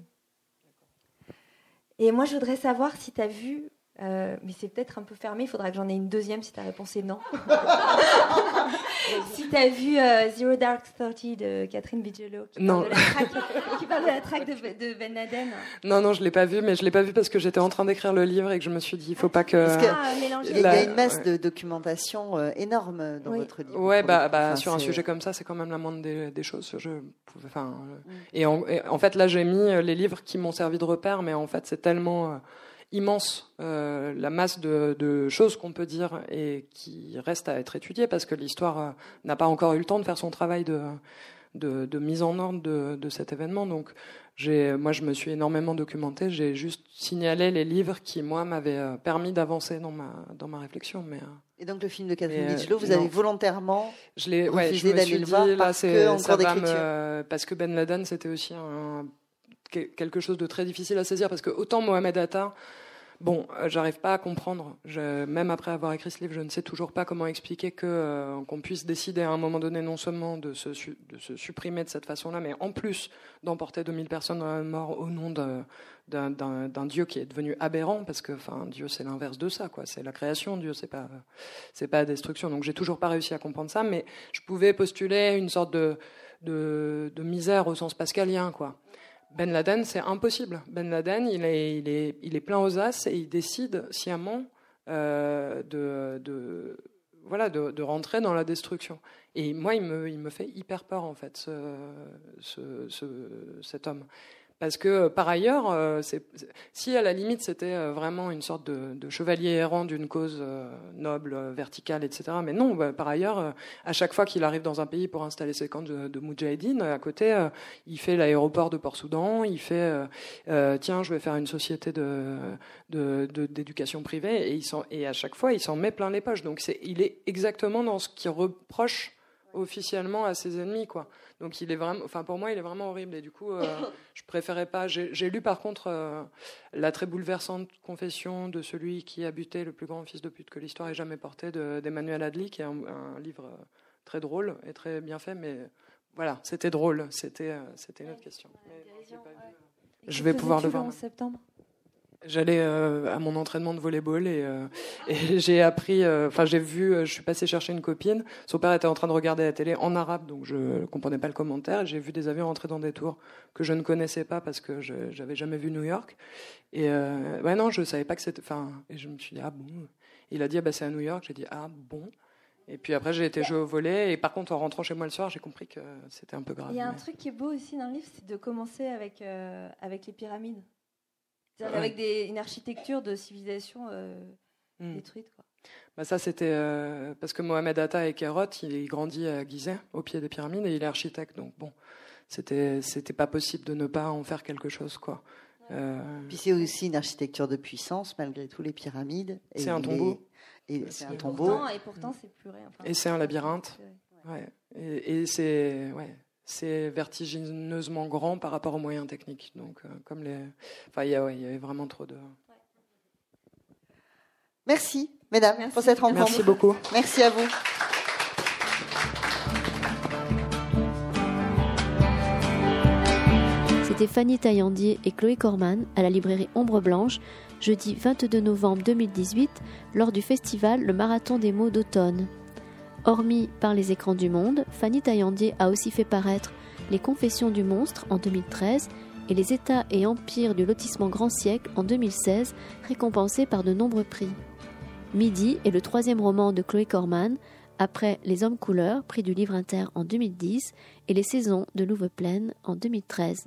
Et moi, je voudrais savoir si tu as vu Euh, mais c'est peut-être un peu fermé, il faudra que j'en ai une deuxième si ta réponse est non. si tu as vu euh, Zero Dark Thirty de Catherine Bigelow, qui,
non.
Parle, de la traque, qui parle de la traque de, de Ben Laden.
Non, non, je l'ai pas vu, mais je l'ai pas vu parce que j'étais en train d'écrire le livre et que je me suis dit, il faut pas que.
Ah,
il y a une masse de documentation euh, énorme dans
Oui.
votre livre.
Ouais,
pour
bah, bah
Enfin,
sur un sujet comme ça, c'est quand même la moindre des, des choses. Je pouvais, enfin, euh, et, en, et en fait, là, j'ai mis les livres qui m'ont servi de repère, mais en fait, c'est tellement euh, immense euh, la masse de, de choses qu'on peut dire et qui reste à être étudiée parce que l'histoire euh, n'a pas encore eu le temps de faire son travail de, de, de mise en ordre de, de cet événement. Donc, moi, je me suis énormément documenté. J'ai juste signalé les livres qui, moi, m'avaient euh, permis d'avancer dans ma, dans ma réflexion. Mais
Et donc le film de Catherine Bigelow, vous
non.
avez volontairement
je l'ai, ouais, je me
d'aller
suis
le
dit, là,
parce que
ça va me- parce que Ben Laden, c'était aussi un, que- quelque chose de très difficile à saisir, parce que autant Mohamed Atta, bon, euh, j'arrive pas à comprendre, même après avoir écrit ce livre, je ne sais toujours pas comment expliquer que, euh, qu'on puisse décider à un moment donné non seulement de se, supprimer de cette façon-là, mais en plus d'emporter 2000 personnes dans la mort au nom d'un, Dieu qui est devenu aberrant, parce que enfin, Dieu c'est l'inverse de ça, quoi. c'est la création, Dieu c'est pas, c'est pas la destruction. Donc j'ai toujours pas réussi à comprendre ça, mais je pouvais postuler une sorte de, de, de misère au sens pascalien, quoi. Ben Laden, c'est impossible. Ben Laden, il est, plein aux as et il décide sciemment euh, de, de, voilà, de, rentrer dans la destruction. Et moi, il me, fait hyper peur, en fait, ce- cet homme. Parce que euh, par ailleurs, euh, si à la limite c'était euh, vraiment une sorte de, chevalier errant d'une cause noble, verticale, etc. Mais non, bah, par ailleurs, à chaque fois qu'il arrive dans un pays pour installer ses camps de, de à côté, il fait l'aéroport de Port-Soudan, il fait tiens, je vais faire une société d'éducation privée, et, à chaque fois, il s'en met plein les poches. Donc il est exactement dans ce qu'il reproche officiellement à ses ennemis, quoi. Donc il est vraiment, enfin pour moi, il est vraiment horrible. Et du coup, euh, je préférais pas. J'ai lu par contre euh, la très bouleversante confession de celui qui a buté le plus grand fils de pute que l'histoire ait jamais porté de- d'Emmanuel Adli, qui est un, un livre euh, très drôle et très bien fait, mais voilà, c'était drôle. C'était euh, c'était une autre question. Mais Je vais pouvoir le voir.
en septembre?
J'allais euh, à mon entraînement de volleyball et, euh, et j'ai appris, euh, enfin j'ai vu, je suis passé chercher une copine. Son père était en train de regarder la télé en arabe, donc je comprenais pas le commentaire. J'ai vu des avions rentrer dans des tours que je ne connaissais pas parce que je j'avais jamais vu New York. Et ouais non, je savais pas que c'était. Enfin, et je me suis dit ah bon? Il a dit ah bah c'est à New York. J'ai dit ah bon? Et puis après j'ai été jouer au volet et par contre en rentrant chez moi le soir j'ai compris que c'était un peu grave.
Il y a un
mais-
truc qui est beau aussi dans le livre, c'est de commencer avec, euh, avec les pyramides. C'est-à-dire
Ouais.
avec des, une architecture de civilisation euh,
Hmm.
détruite. Quoi.
Bah ça c'était euh, parce que Mohamed Atta et Kerot, il, grandit à Gizeh, au pied des pyramides, et il est architecte. Donc bon, c'était c'était pas possible de ne pas en faire quelque chose quoi. Euh,
Puis c'est aussi une architecture de puissance, malgré tout, les pyramides. Et
C'est un tombeau.
Et c'est un tombeau.
pourtant, et pourtant, c'est plus rien. Enfin,
Et c'est un labyrinthe.
Ouais.
ouais. Et, et c'est ouais, c'est vertigineusement grand par rapport aux moyens techniques. Donc euh, comme les, enfin il y, ouais, avait vraiment trop de.
Merci, mesdames,
Merci.
pour cette rencontre.
Merci beaucoup.
Merci à vous.
C'était Fanny Taillandier et Chloé Corman à la librairie Ombre Blanche, jeudi 22 novembre 2018, lors du festival Le Marathon des mots d'automne. Hormis par les écrans du monde, Fanny Taillandier a aussi fait paraître Les Confessions du monstre en 2013 et Les États et empires du lotissement Grand Siècle en 2016, récompensés par de nombreux prix. Midi est le troisième roman de Chloé Corman, après Les Hommes couleurs, prix du livre inter en 2010, et Les Saisons de Louve-Pleine en 2013.